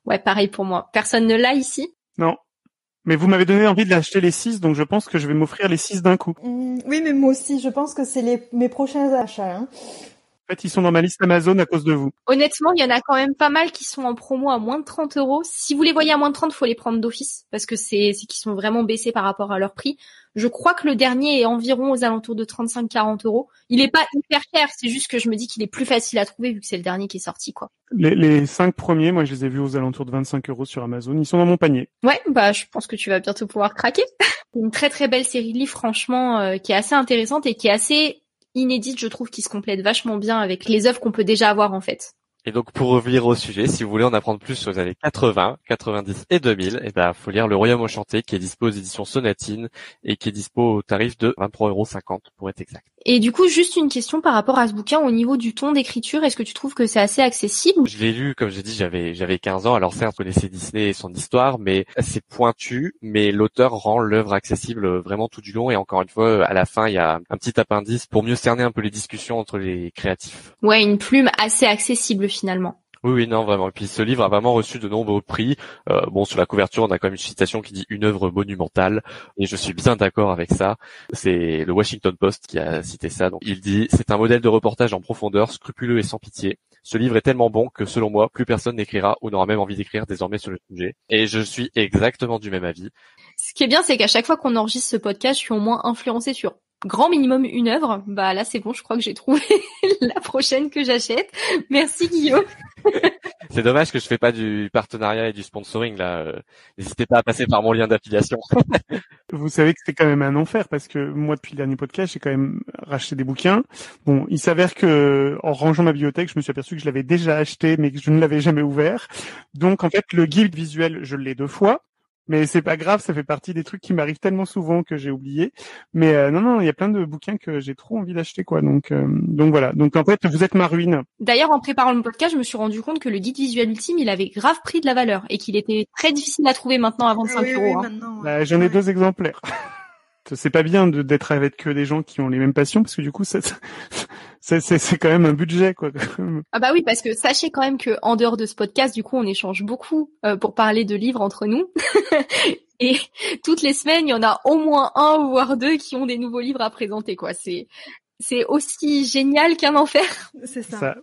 Ouais, pareil pour moi. Personne ne l'a ici? Non. Mais vous m'avez donné envie de l'acheter les six, donc je pense que je vais m'offrir les six d'un coup. Mmh, oui, mais moi aussi, je pense que c'est les... mes prochains achats. Hein. En fait, ils sont dans ma liste Amazon à cause de vous. Honnêtement, il y en a quand même pas mal qui sont en promo à moins de 30 euros. Si vous les voyez à moins de 30, faut les prendre d'office parce que c'est c'est qu'ils sont vraiment baissés par rapport à leur prix. Je crois que le dernier est environ aux alentours de 35-40 euros. Il est pas hyper cher, c'est juste que je me dis qu'il est plus facile à trouver vu que c'est le dernier qui est sorti, quoi. Les, les cinq premiers, moi, je les ai vus aux alentours de 25 euros sur Amazon. Ils sont dans mon panier. Ouais, bah, je pense que tu vas bientôt pouvoir craquer. Une très très belle série de livres, franchement, euh, qui est assez intéressante et qui est assez inédite, je trouve, qui se complète vachement bien avec les œuvres qu'on peut déjà avoir en fait. Et donc pour revenir au sujet, si vous voulez en apprendre plus sur les années 80, 90 et 2000, eh ben faut lire Le Royaume enchanté qui est dispo aux éditions Sonatine et qui est dispo au tarif de 23,50€ pour être exact. Et du coup, juste une question par rapport à ce bouquin au niveau du ton d'écriture, est-ce que tu trouves que c'est assez accessible? Je l'ai lu, comme j'ai dit, j'avais j'avais 15 ans. Alors certes, je connaissais Disney et son histoire, mais c'est pointu. Mais l'auteur rend l'œuvre accessible vraiment tout du long. Et encore une fois, à la fin, il y a un petit appendice pour mieux cerner un peu les discussions entre les créatifs. Ouais, une plume assez accessible finalement. Oui, oui, non, vraiment. Et puis ce livre a vraiment reçu de nombreux prix. Euh, bon, sur la couverture, on a quand même une citation qui dit une œuvre monumentale, et je suis bien d'accord avec ça. C'est le Washington Post qui a cité ça. Donc, il dit c'est un modèle de reportage en profondeur, scrupuleux et sans pitié. Ce livre est tellement bon que, selon moi, plus personne n'écrira ou n'aura même envie d'écrire désormais sur le sujet. Et je suis exactement du même avis. Ce qui est bien, c'est qu'à chaque fois qu'on enregistre ce podcast, je suis au moins influencé sur grand minimum une œuvre. Bah là, c'est bon, je crois que j'ai trouvé la prochaine que j'achète. Merci Guillaume. c'est dommage que je fais pas du partenariat et du sponsoring là. Euh, n'hésitez pas à passer par mon lien d'affiliation. Vous savez que c'est quand même un enfer parce que moi depuis le dernier podcast, j'ai quand même racheté des bouquins. Bon, il s'avère que en rangeant ma bibliothèque, je me suis aperçu que je l'avais déjà acheté mais que je ne l'avais jamais ouvert. Donc en fait, le guide visuel, je l'ai deux fois. Mais c'est pas grave, ça fait partie des trucs qui m'arrivent tellement souvent que j'ai oublié. Mais euh, non, non, il y a plein de bouquins que j'ai trop envie d'acheter, quoi. Donc, euh, donc voilà. Donc en fait, vous êtes ma ruine. D'ailleurs, en préparant le podcast, je me suis rendu compte que le guide visuel ultime, il avait grave pris de la valeur et qu'il était très difficile à trouver maintenant à 25 oui, euros. oui, hein. maintenant, Bah, J'en ai deux exemplaires. c'est pas bien d'être avec que des gens qui ont les mêmes passions parce que du coup, ça- c'est c'est c'est quand même un budget, quoi. Ah bah oui, parce que sachez quand même que en dehors de ce podcast, du coup, on échange beaucoup euh, pour parler de livres entre nous. Et toutes les semaines, il y en a au moins un voire deux qui ont des nouveaux livres à présenter, quoi. C'est c'est aussi génial qu'un enfer. C'est ça. Ça.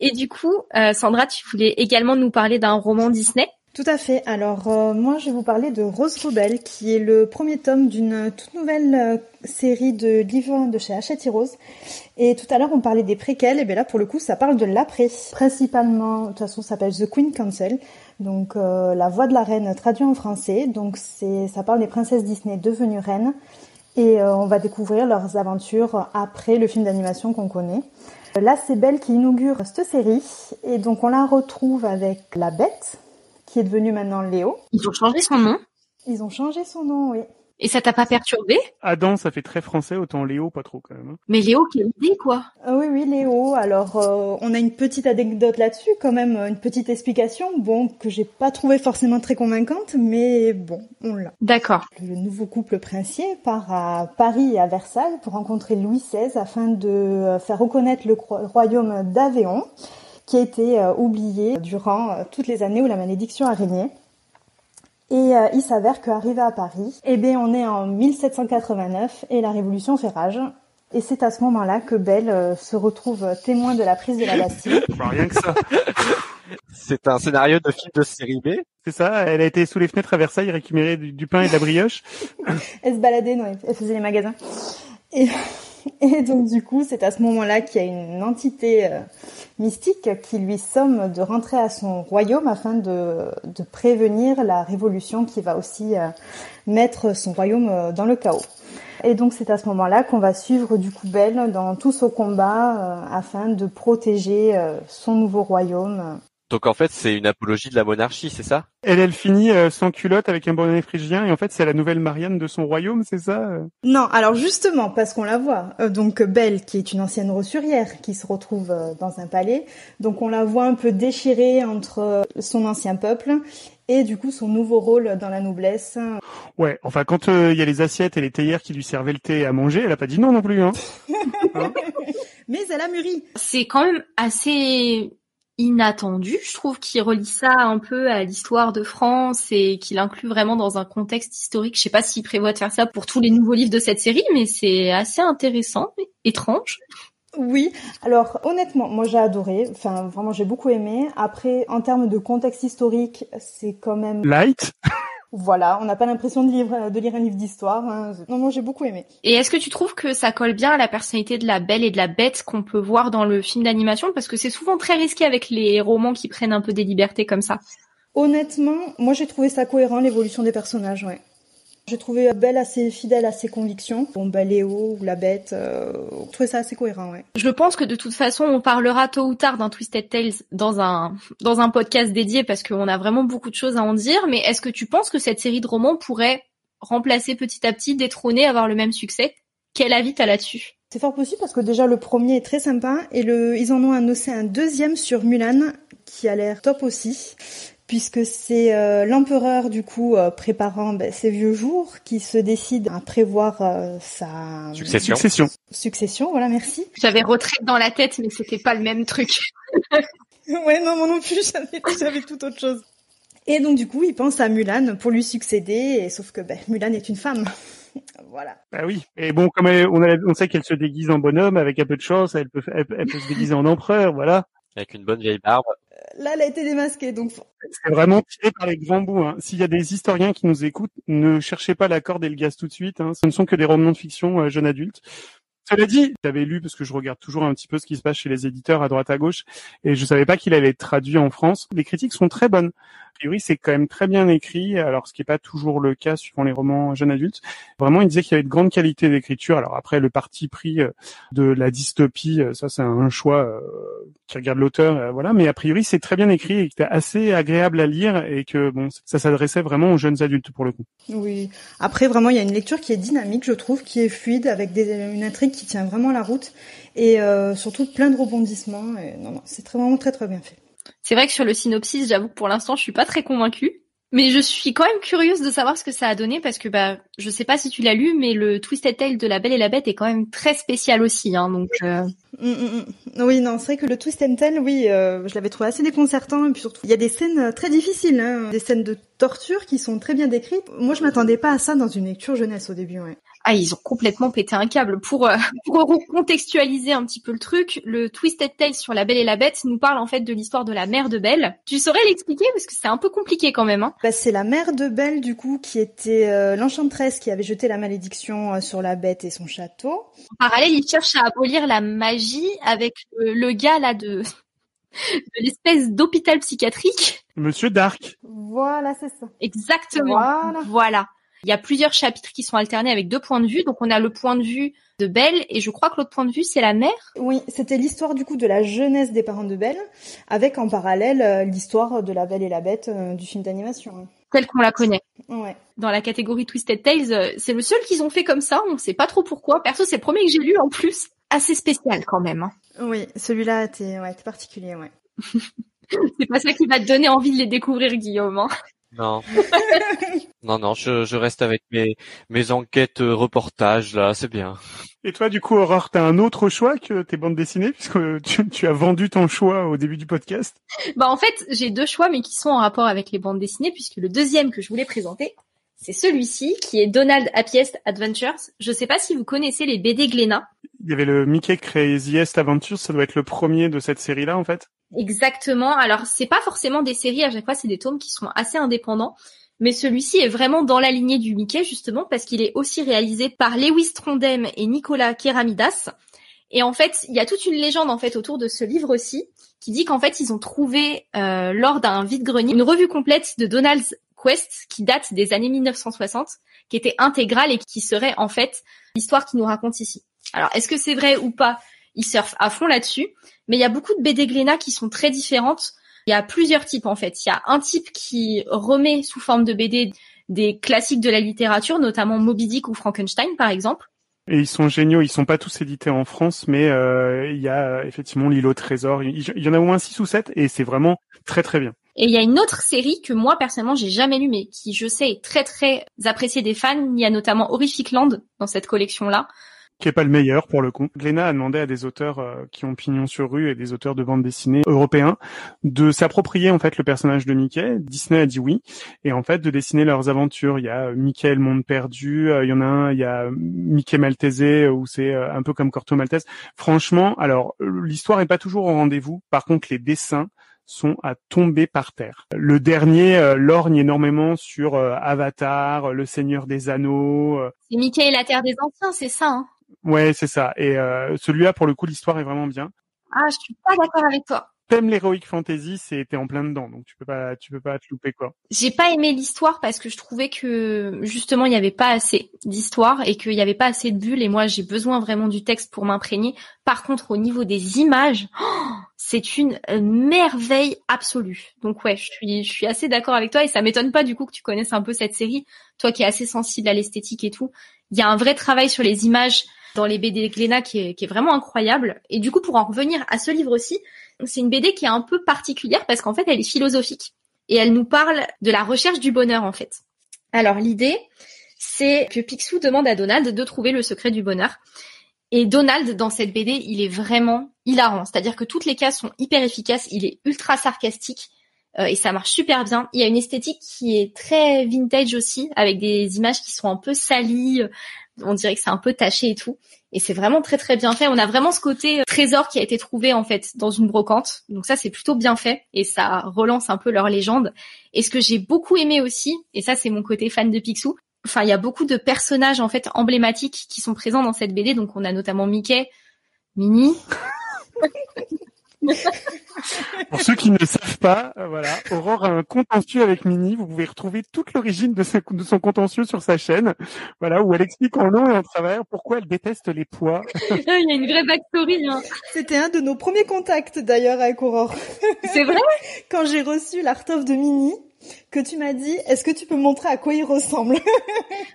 Et du coup, euh, Sandra, tu voulais également nous parler d'un roman Disney? Tout à fait. Alors euh, moi je vais vous parler de Rose Rebelle qui est le premier tome d'une toute nouvelle euh, série de livres de chez Hachette Rose. Et tout à l'heure on parlait des préquels et bien là pour le coup ça parle de l'après. Principalement, de toute façon ça s'appelle The Queen Council. Donc euh, la voix de la reine traduit en français. Donc c'est ça parle des princesses Disney devenues reines et euh, on va découvrir leurs aventures après le film d'animation qu'on connaît. Là c'est Belle qui inaugure cette série et donc on la retrouve avec la Bête qui est devenue maintenant Léo. Ils ont changé son nom? Ils ont changé son nom, oui. Et ça t'a pas perturbé? Adam, ça fait très français, autant Léo, pas trop quand même. hein. Mais Léo, quelle idée, quoi Ah oui, oui, Léo. Alors, euh, on a une petite anecdote là-dessus, quand même, une petite explication, bon, que j'ai pas trouvé forcément très convaincante, mais bon, on l'a. D'accord. Le nouveau couple princier part à Paris et à Versailles pour rencontrer Louis XVI afin de faire reconnaître le royaume d'Avéon, qui a été euh, oublié durant euh, toutes les années où la malédiction a régné. Et euh, il s'avère qu'arrivé à Paris, eh bien, on est en 1789 et la Révolution fait rage. Et c'est à ce moment-là que Belle euh, se retrouve témoin de la prise de la Bastille. Rien que ça. C'est un scénario de film de série B. C'est ça, elle a été sous les fenêtres à Versailles récupérer du, du pain et de la brioche. Elle se baladait, non, elle faisait les magasins. Et, et donc du coup, c'est à ce moment-là qu'il y a une entité euh, mystique qui lui somme de rentrer à son royaume afin de, prévenir la révolution qui va aussi euh, mettre son royaume euh, dans le chaos. Et donc c'est à ce moment-là qu'on va suivre du coup Belle dans tout ce combat afin de protéger son nouveau royaume. Donc en fait, c'est une apologie de la monarchie, c'est ça? Elle, elle finit euh, sans culotte avec un bonnet phrygien et en fait c'est la nouvelle Marianne de son royaume, c'est ça? Non, alors justement, parce qu'on la voit, euh, donc Belle, qui est une ancienne ressurière, qui se retrouve euh, dans un palais, donc on la voit un peu déchirée entre euh, son ancien peuple et du coup son nouveau rôle dans la noblesse. Ouais, enfin quand euh, il y a les assiettes et les théières qui lui servaient le thé à manger, elle a pas dit non non plus. Hein? Mais elle a mûri. C'est quand même assez inattendu, je trouve, qu'il relie ça un peu à l'histoire de France et qu'il inclut vraiment dans un contexte historique. Je sais pas s'il prévoit de faire ça pour tous les nouveaux livres de cette série, mais c'est assez intéressant, étrange. Oui, alors honnêtement, moi j'ai adoré, enfin vraiment j'ai beaucoup aimé. Après, en termes de contexte historique, c'est quand même... Light? Voilà, on n'a pas l'impression de, lire- de lire un livre d'histoire. hein. Non, moi j'ai beaucoup aimé. Et est-ce que tu trouves que ça colle bien à la personnalité de la belle et de la bête qu'on peut voir dans le film d'animation? Parce que c'est souvent très risqué avec les romans qui prennent un peu des libertés comme ça. Honnêtement, moi j'ai trouvé ça cohérent, l'évolution des personnages, ouais. J'ai trouvé Belle assez fidèle à ses convictions. Bon, bah Léo ou la bête, euh, j'ai trouvé ça assez cohérent, ouais. Je pense que de toute façon, on parlera tôt ou tard d'un Twisted Tales dans un dans un podcast dédié parce qu'on a vraiment beaucoup de choses à en dire. Mais est-ce que tu penses que cette série de romans pourrait remplacer petit à petit, détrôner, avoir le même succès? Quel avis t'as là-dessus? C'est fort possible parce que déjà le premier est très sympa et le, ils en ont annoncé un deuxième sur Mulan qui a l'air top aussi. Puisque c'est euh, l'empereur du coup euh, préparant ben, ses vieux jours qui se décide à prévoir euh, sa Succession. Succession. succession. Voilà, merci. J'avais retraite dans la tête, mais c'était pas le même truc. Ouais, non, moi non plus, j'avais, tout autre chose. Et donc, du coup, il pense à Mulan pour lui succéder, et sauf que ben, Mulan est une femme. voilà. Bah oui. Et bon, comme elle- on, a- on sait qu'elle se déguise en bonhomme, avec un peu de chance, elle peut, elle, elle peut se déguiser en empereur, voilà. Avec une bonne vieille barbe. Là, elle a été démasquée, donc C'est vraiment tiré par les grands bouts. Hein. S'il y a des historiens qui nous écoutent, ne cherchez pas la corde et le gaz tout de suite. Hein. Ce ne sont que des romans de fiction euh, jeunes adultes. Cela dit, j'avais lu parce que je regarde toujours un petit peu ce qui se passe chez les éditeurs à droite à gauche et je savais pas qu'il allait être traduit en France. Les critiques sont très bonnes. A priori, c'est quand même très bien écrit, alors ce qui n'est pas toujours le cas suivant les romans jeunes adultes. Vraiment, il disait qu'il y avait de grandes qualités d'écriture. Alors après, le parti pris euh, de la dystopie, euh, ça c'est un choix euh, qui regarde l'auteur, voilà. Mais a priori, c'est très bien écrit et que c'était assez agréable à lire et que bon, ça s'adressait vraiment aux jeunes adultes pour le coup. oui. Après, vraiment, il y a une lecture qui est dynamique, je trouve, qui est fluide, avec une intrigue qui tient vraiment la route, et euh, surtout plein de rebondissements. Et, non, non, c'est vraiment très, très bien fait. C'est vrai que sur le synopsis, j'avoue que pour l'instant, je suis pas très convaincue. Mais je suis quand même curieuse de savoir ce que ça a donné parce que bah je sais pas si tu l'as lu, mais le Twisted Tale de La Belle et la Bête est quand même très spécial aussi. Hein, donc euh, Mm, mm, mm. Oui, non, c'est vrai que le twist and tell, oui, euh, je l'avais trouvé assez déconcertant. Et puis surtout, il y a des scènes euh, très difficiles, hein, des scènes de torture qui sont très bien décrites. Moi, je m'attendais pas à ça dans une lecture jeunesse au début. Ouais. Ah ils ont complètement pété un câble pour euh, pour recontextualiser un petit peu le truc. Le Twisted Tale sur La Belle et la Bête nous parle en fait de l'histoire de la mère de Belle. Tu saurais l'expliquer? Parce que c'est un peu compliqué quand même. Hein. Bah, c'est la mère de Belle, du coup, qui était euh, l'enchanteresse qui avait jeté la malédiction euh, sur la bête et son château. En parallèle, ils cherchent à abolir la magie avec le, le gars là de de l'espèce d'hôpital psychiatrique. Monsieur Dark. Voilà, c'est ça. Exactement. Voilà. Voilà. Il y a plusieurs chapitres qui sont alternés avec deux points de vue. Donc on a le point de vue de Belle et je crois que l'autre point de vue c'est la mère. Oui, c'était l'histoire du coup de la jeunesse des parents de Belle, avec en parallèle euh, l'histoire de la Belle et la Bête euh, du film d'animation. telle qu'on la connaît. Ouais. Dans la catégorie Twisted Tales, euh, c'est le seul qu'ils ont fait comme ça. On sait pas trop pourquoi. Perso, c'est le premier que j'ai lu en plus. Assez spécial quand même. hein. Oui, celui-là ouais, était particulier, ouais. C'est pas ça qui va te donner envie de les découvrir, Guillaume. hein. Non. non, non, je, je reste avec mes, mes enquêtes euh, reportages, là, c'est bien. Et toi, du coup, Aurore, t'as un autre choix que tes bandes dessinées, puisque tu, tu as vendu ton choix au début du podcast? Bah en fait, j'ai deux choix, mais qui sont en rapport avec les bandes dessinées, puisque le deuxième que je voulais présenter, c'est celui-ci qui est Donald Happiest Adventures. Je sais pas si vous connaissez les BD Glénat. Il y avait le Mickey Craziest Adventures, ça doit être le premier de cette série-là en fait. Exactement. Alors c'est pas forcément des séries, à chaque fois c'est des tomes qui sont assez indépendants. Mais celui-ci est vraiment dans la lignée du Mickey justement parce qu'il est aussi réalisé par Lewis Trondheim et Nicolas Keramidas. Et en fait, il y a toute une légende en fait autour de ce livre aussi qui dit qu'en fait ils ont trouvé euh, lors d'un vide-grenier une revue complète de Donald's Quest qui date des années 1960, qui était intégrale et qui serait en fait l'histoire qui nous raconte ici. Alors est-ce que c'est vrai ou pas? Ils surfent à fond là-dessus, mais il y a beaucoup de BD Glénat qui sont très différentes. Il y a plusieurs types en fait. Il y a un type qui remet sous forme de BD des classiques de la littérature, notamment Moby Dick ou Frankenstein par exemple. Et ils sont géniaux. Ils sont pas tous édités en France, mais euh, il y a euh, effectivement l'îlot au trésor. Il y en a au moins six ou sept, et c'est vraiment très très bien. Et il y a une autre série que moi personnellement j'ai jamais lue, mais qui je sais est très très appréciée des fans. Il y a notamment Horrific Land dans cette collection là qui est pas le meilleur pour le coup. Glénat a demandé à des auteurs euh, qui ont pignon sur rue et des auteurs de bande dessinée européens de s'approprier en fait le personnage de Mickey. Disney a dit oui et en fait de dessiner leurs aventures. Il y a euh, Mickey le monde perdu, euh, il y en a un, il y a Mickey Maltese où c'est un peu comme Corto Maltese. Franchement, alors l'histoire est pas toujours au rendez-vous. Par contre, les dessins sont à tomber par terre. Le dernier lorgne énormément sur Avatar, Le Seigneur des Anneaux. C'est Mickey et la Terre des Anciens, c'est ça hein? Ouais, c'est ça. Et euh, celui-là, pour le coup, l'histoire est vraiment bien. Ah, je suis pas d'accord avec toi. T'aimes l'heroic fantasy, c'était en plein dedans, donc tu peux pas, tu peux pas te louper quoi. J'ai pas aimé l'histoire parce que je trouvais que justement il y avait pas assez d'histoire et qu'il y avait pas assez de bulles et moi j'ai besoin vraiment du texte pour m'imprégner. Par contre, au niveau des images, c'est une merveille absolue. Donc ouais, je suis, je suis assez d'accord avec toi et ça m'étonne pas du coup que tu connaisses un peu cette série, toi qui es assez sensible à l'esthétique et tout. Il y a un vrai travail sur les images dans les BD Glénat qui est, vraiment incroyable. Et du coup, pour en revenir à ce livre aussi, c'est une BD qui est un peu particulière parce qu'en fait, elle est philosophique et elle nous parle de la recherche du bonheur en fait. Alors l'idée, c'est que Picsou demande à Donald de trouver le secret du bonheur. Et Donald, dans cette BD, il est vraiment hilarant. C'est-à-dire que toutes les cases sont hyper efficaces, il est ultra sarcastique euh, et ça marche super bien. Il y a une esthétique qui est très vintage aussi, avec des images qui sont un peu salies, on dirait que c'est un peu taché et tout. Et c'est vraiment très très bien fait. On a vraiment ce côté euh, trésor qui a été trouvé en fait dans une brocante. Donc ça c'est plutôt bien fait et ça relance un peu leur légende. Et ce que j'ai beaucoup aimé aussi, et ça c'est mon côté fan de Picsou, enfin il y a beaucoup de personnages en fait emblématiques qui sont présents dans cette BD. Donc on a notamment Mickey, Minnie. Pour ceux qui ne le savent pas, euh, voilà, Aurore a un contentieux avec Mini. Vous pouvez retrouver toute l'origine de, son contentieux sur sa chaîne, voilà, où elle explique en long et en travers pourquoi elle déteste les poids. Il y a une vraie backstory. Hein. C'était un de nos premiers contacts d'ailleurs avec Aurore. C'est vrai? Quand j'ai reçu l'Art of de Mini, que tu m'as dit, est-ce que tu peux montrer à quoi il ressemble?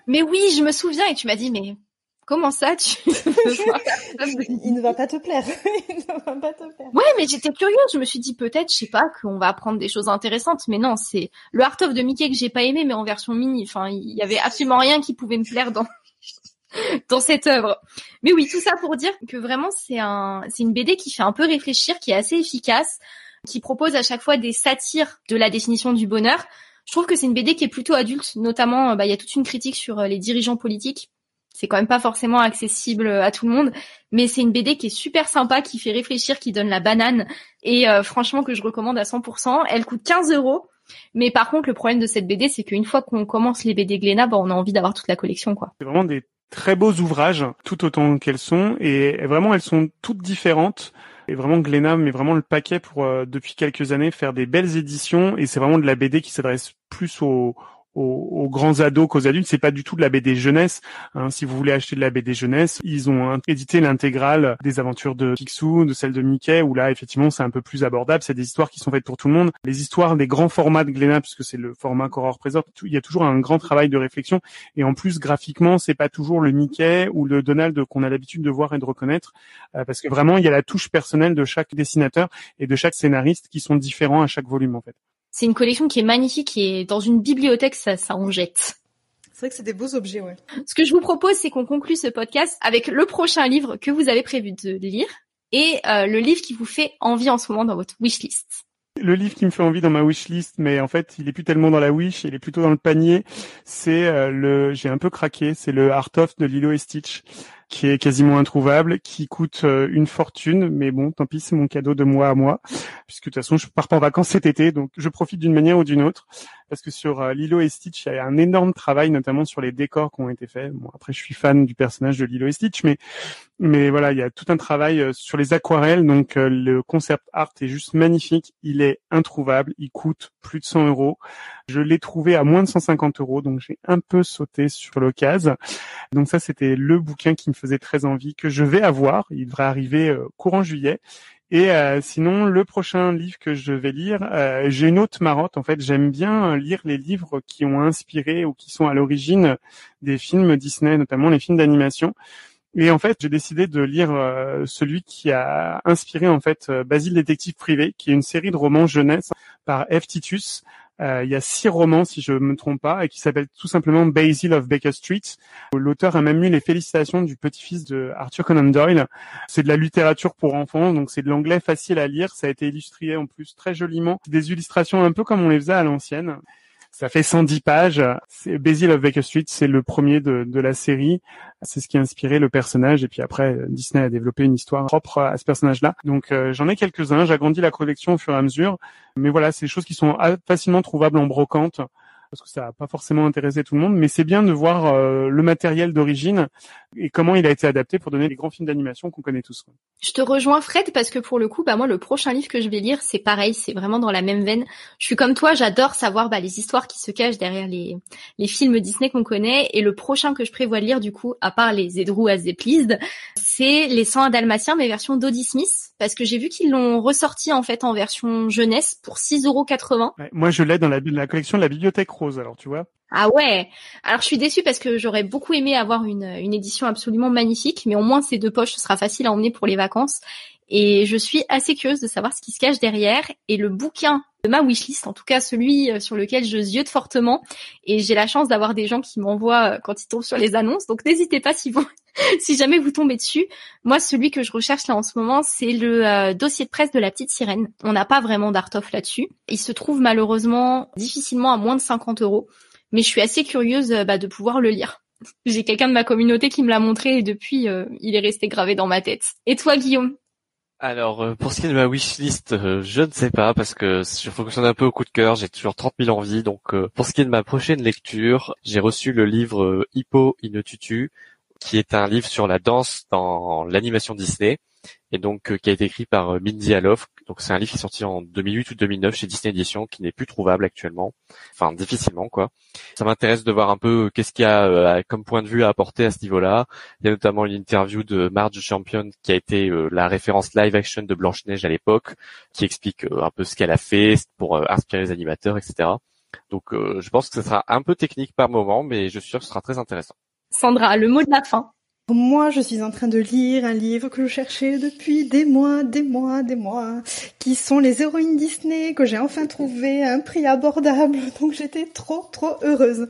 Mais oui, je me souviens et tu m'as dit, mais Comment ça, tu Il ne va pas te plaire. Il ne va pas te plaire. Ouais, mais j'étais curieuse. Je me suis dit peut-être, je sais pas, qu'on va apprendre des choses intéressantes. Mais non, c'est le Art of de Mickey que j'ai pas aimé, mais en version mini. Enfin, il y avait absolument rien qui pouvait me plaire dans dans cette œuvre. Mais oui, tout ça pour dire que vraiment c'est un c'est une BD qui fait un peu réfléchir, qui est assez efficace, qui propose à chaque fois des satires de la définition du bonheur. Je trouve que c'est une BD qui est plutôt adulte, notamment bah, il y a toute une critique sur euh, les dirigeants politiques c'est quand même pas forcément accessible à tout le monde, mais c'est une BD qui est super sympa, qui fait réfléchir, qui donne la banane, et euh, franchement que je recommande à 100%. Elle coûte 15 euros, mais par contre le problème de cette BD, c'est qu'une fois qu'on commence les BD Glénat, bah, on a envie d'avoir toute la collection, quoi. C'est vraiment des très beaux ouvrages, tout autant qu'elles sont, et vraiment elles sont toutes différentes. Et vraiment Glénat met vraiment le paquet pour euh, depuis quelques années faire des belles éditions, et c'est vraiment de la BD qui s'adresse plus aux aux, grands ados qu'aux adultes. C'est pas du tout de la BD jeunesse. Hein. Si vous voulez acheter de la BD jeunesse, ils ont édité l'intégrale des aventures de Picsou, de celle de Mickey, où là effectivement c'est un peu plus abordable. C'est des histoires qui sont faites pour tout le monde. Les histoires des grands formats de Glénat, puisque c'est le format qu'Aurore présente, il y a toujours un grand travail de réflexion. Et en plus graphiquement, c'est pas toujours le Mickey ou le Donald qu'on a l'habitude de voir et de reconnaître, euh, parce que vraiment il y a la touche personnelle de chaque dessinateur et de chaque scénariste qui sont différents à chaque volume en fait. C'est une collection qui est magnifique et dans une bibliothèque, ça, ça en jette. C'est vrai que c'est des beaux objets, ouais. Ce que je vous propose, c'est qu'on conclue ce podcast avec le prochain livre que vous avez prévu de lire et euh, le livre qui vous fait envie en ce moment dans votre wishlist. Le livre qui me fait envie dans ma wishlist, mais en fait, il est plus tellement dans la wish, il est plutôt dans le panier. C'est euh, le, j'ai un peu craqué, c'est le Art of de Lilo et Stitch qui est quasiment introuvable, qui coûte euh, une fortune, mais bon, tant pis, c'est mon cadeau de moi à moi, puisque de toute façon, je pars pas en vacances cet été, donc je profite d'une manière ou d'une autre, parce que sur euh, Lilo et Stitch, il y a un énorme travail, notamment sur les décors qui ont été faits. Bon, après, je suis fan du personnage de Lilo et Stitch, mais mais voilà, il y a tout un travail euh, sur les aquarelles, donc le concept art est juste magnifique, il est introuvable, il coûte plus de 100 euros. Je l'ai trouvé à moins de 150 euros, donc j'ai un peu sauté sur l'occasion. Donc ça, c'était le bouquin qui me faisait très envie, que je vais avoir. Il devrait arriver euh, courant juillet. Et euh, sinon, le prochain livre que je vais lire, euh, j'ai une autre marotte. En fait, j'aime bien lire les livres qui ont inspiré ou qui sont à l'origine des films Disney, notamment les films d'animation. Et en fait, j'ai décidé de lire celui qui a inspiré en fait Basile détective privé, qui est une série de romans jeunesse par F. Titus, euh, il y a six romans, si je me trompe pas, et qui s'appelle tout simplement Basil of Baker Street. L'auteur a même eu les félicitations du petit-fils de Arthur Conan Doyle. C'est de la littérature pour enfants, donc c'est de l'anglais facile à lire. Ça a été illustré en plus très joliment. Des illustrations un peu comme on les faisait à l'ancienne. Ça fait 110 pages. Basil of Baker Street, c'est le premier de, de la série. C'est ce qui a inspiré le personnage. Et puis après, Disney a développé une histoire propre à ce personnage-là. Donc euh, j'en ai quelques-uns. J'agrandis la collection au fur et à mesure. Mais voilà, c'est des choses qui sont facilement trouvables en brocante parce que ça n'a pas forcément intéressé tout le monde, mais c'est bien de voir euh, le matériel d'origine et comment il a été adapté pour donner les grands films d'animation qu'on connaît tous. Je te rejoins Fred parce que pour le coup, bah moi le prochain livre que je vais lire, c'est pareil, c'est vraiment dans la même veine. Je suis comme toi, j'adore savoir bah, les histoires qui se cachent derrière les les films Disney qu'on connaît et le prochain que je prévois de lire du coup, à part les Edrou as Pleased, c'est les 101 Dalmatiens mais version d'Audie Smith parce que j'ai vu qu'ils l'ont ressorti en fait en version jeunesse pour 6,80€. Ouais, moi je l'ai dans la, la collection de la bibliothèque alors tu vois. Ah ouais. Alors je suis déçue parce que j'aurais beaucoup aimé avoir une, une édition absolument magnifique, mais au moins ces deux poches, ce sera facile à emmener pour les vacances. Et je suis assez curieuse de savoir ce qui se cache derrière. Et le bouquin de ma wishlist, en tout cas celui euh, sur lequel je ziote fortement, et j'ai la chance d'avoir des gens qui m'envoient euh, quand ils tombent sur les annonces. Donc n'hésitez pas si vous, si jamais vous tombez dessus. Moi, celui que je recherche là en ce moment, c'est le euh, dossier de presse de la petite sirène. On n'a pas vraiment d'art of là-dessus. Il se trouve malheureusement difficilement à moins de 50 euros mais je suis assez curieuse bah, de pouvoir le lire. J'ai quelqu'un de ma communauté qui me l'a montré et depuis, il est resté gravé dans ma tête. Et toi, Guillaume? Alors euh, pour ce qui est de ma wishlist, je ne sais pas parce que je fonctionne un peu au coup de cœur, j'ai toujours 30 000 envies. Donc pour ce qui est de ma prochaine lecture, j'ai reçu le livre Hippo Tutu, qui est un livre sur la danse dans l'animation Disney et donc euh, qui a été écrit par euh, Mindy Alof. Donc c'est un livre qui est sorti en 2008 ou 2009 chez Disney Edition, qui n'est plus trouvable actuellement, enfin difficilement quoi. Ça m'intéresse de voir un peu euh, qu'est-ce qu'il y a comme point de vue à apporter à ce niveau-là. Il y a notamment une interview de Marge Champion qui a été la référence live action de Blanche Neige à l'époque, qui explique un peu ce qu'elle a fait pour inspirer les animateurs, etc. Donc je pense que ce sera un peu technique par moment, mais je suis sûr que ce sera très intéressant. Sandra, le mot de la fin. Moi, je suis en train de lire un livre que je cherchais depuis des mois, des mois, des mois, qui sont les héroïnes Disney que j'ai enfin trouvé à un prix abordable. Donc j'étais trop, trop heureuse.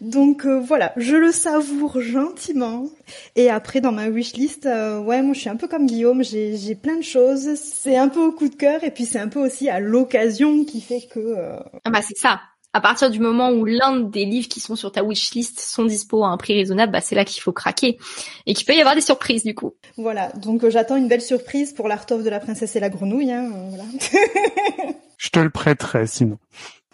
Donc euh, voilà, je le savoure gentiment. Et après, dans ma wishlist, euh, ouais, moi je suis un peu comme Guillaume, j'ai plein de choses. C'est un peu au coup de cœur et puis c'est un peu aussi à l'occasion qui fait que... Euh, ah bah c'est ça, à partir du moment où l'un des livres qui sont sur ta wishlist sont dispo à un prix raisonnable, bah c'est là qu'il faut craquer et qu'il peut y avoir des surprises du coup. Voilà, donc euh, j'attends une belle surprise pour l'Art de la princesse et la grenouille. Hein, euh, voilà. je te le prêterai sinon.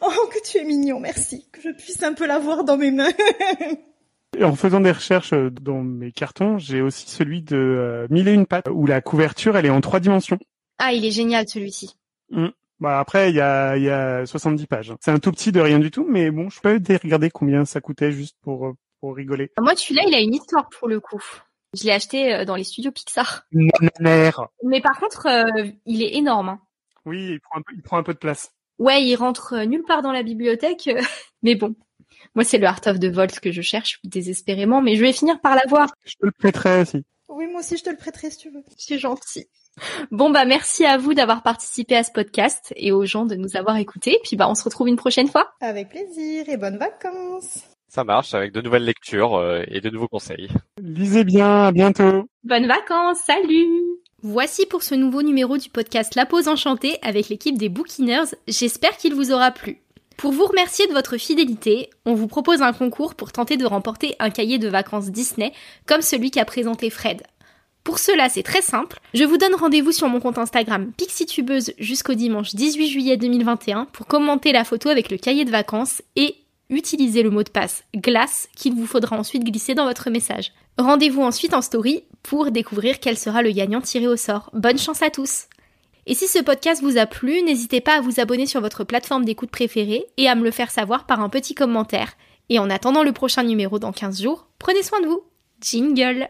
Oh que tu es mignon, merci, que je puisse un peu l'avoir dans mes mains. Et en faisant des recherches euh, dans mes cartons, j'ai aussi celui de Mille et une pattes où la couverture elle est en trois dimensions. Ah, il est génial celui-ci. Mmh. Bah après, il y a, y a 70 pages. C'est un tout petit de rien du tout, mais bon, je peux regarder combien ça coûtait juste pour, euh, pour rigoler. Moi, celui-là, il a une histoire pour le coup. Je l'ai acheté euh, dans les studios Pixar. Mère. Mais par contre, euh, il est énorme. Hein. Oui, il prend, un peu, il prend un peu de place. Ouais, il rentre nulle part dans la bibliothèque, mais bon. Moi, c'est le Art of the Vault que je cherche désespérément, mais je vais finir par l'avoir. Je te le prêterai aussi. Oui, moi aussi, je te le prêterai si tu veux. C'est gentil. Bon bah merci à vous d'avoir participé à ce podcast et aux gens de nous avoir écoutés. Puis bah on se retrouve une prochaine fois. Avec plaisir et bonnes vacances. Ça marche avec de nouvelles lectures euh, et de nouveaux conseils. Lisez bien, à bientôt. Bonnes vacances, salut Voici pour ce nouveau numéro du podcast La Pause Enchantée avec l'équipe des Bookiners. J'espère qu'il vous aura plu. Pour vous remercier de votre fidélité, on vous propose un concours pour tenter de remporter un cahier de vacances Disney comme celui qu'a présenté Fred. Pour cela, c'est très simple. Je vous donne rendez-vous sur mon compte Instagram PixieTubeuse jusqu'au dimanche 18 juillet 2021 pour commenter la photo avec le cahier de vacances et utiliser le mot de passe glace qu'il vous faudra ensuite glisser dans votre message. Rendez-vous ensuite en story pour découvrir quel sera le gagnant tiré au sort. Bonne chance à tous Et si ce podcast vous a plu, n'hésitez pas à vous abonner sur votre plateforme d'écoute préférée et à me le faire savoir par un petit commentaire. Et en attendant le prochain numéro dans 15 jours, prenez soin de vous. Jingle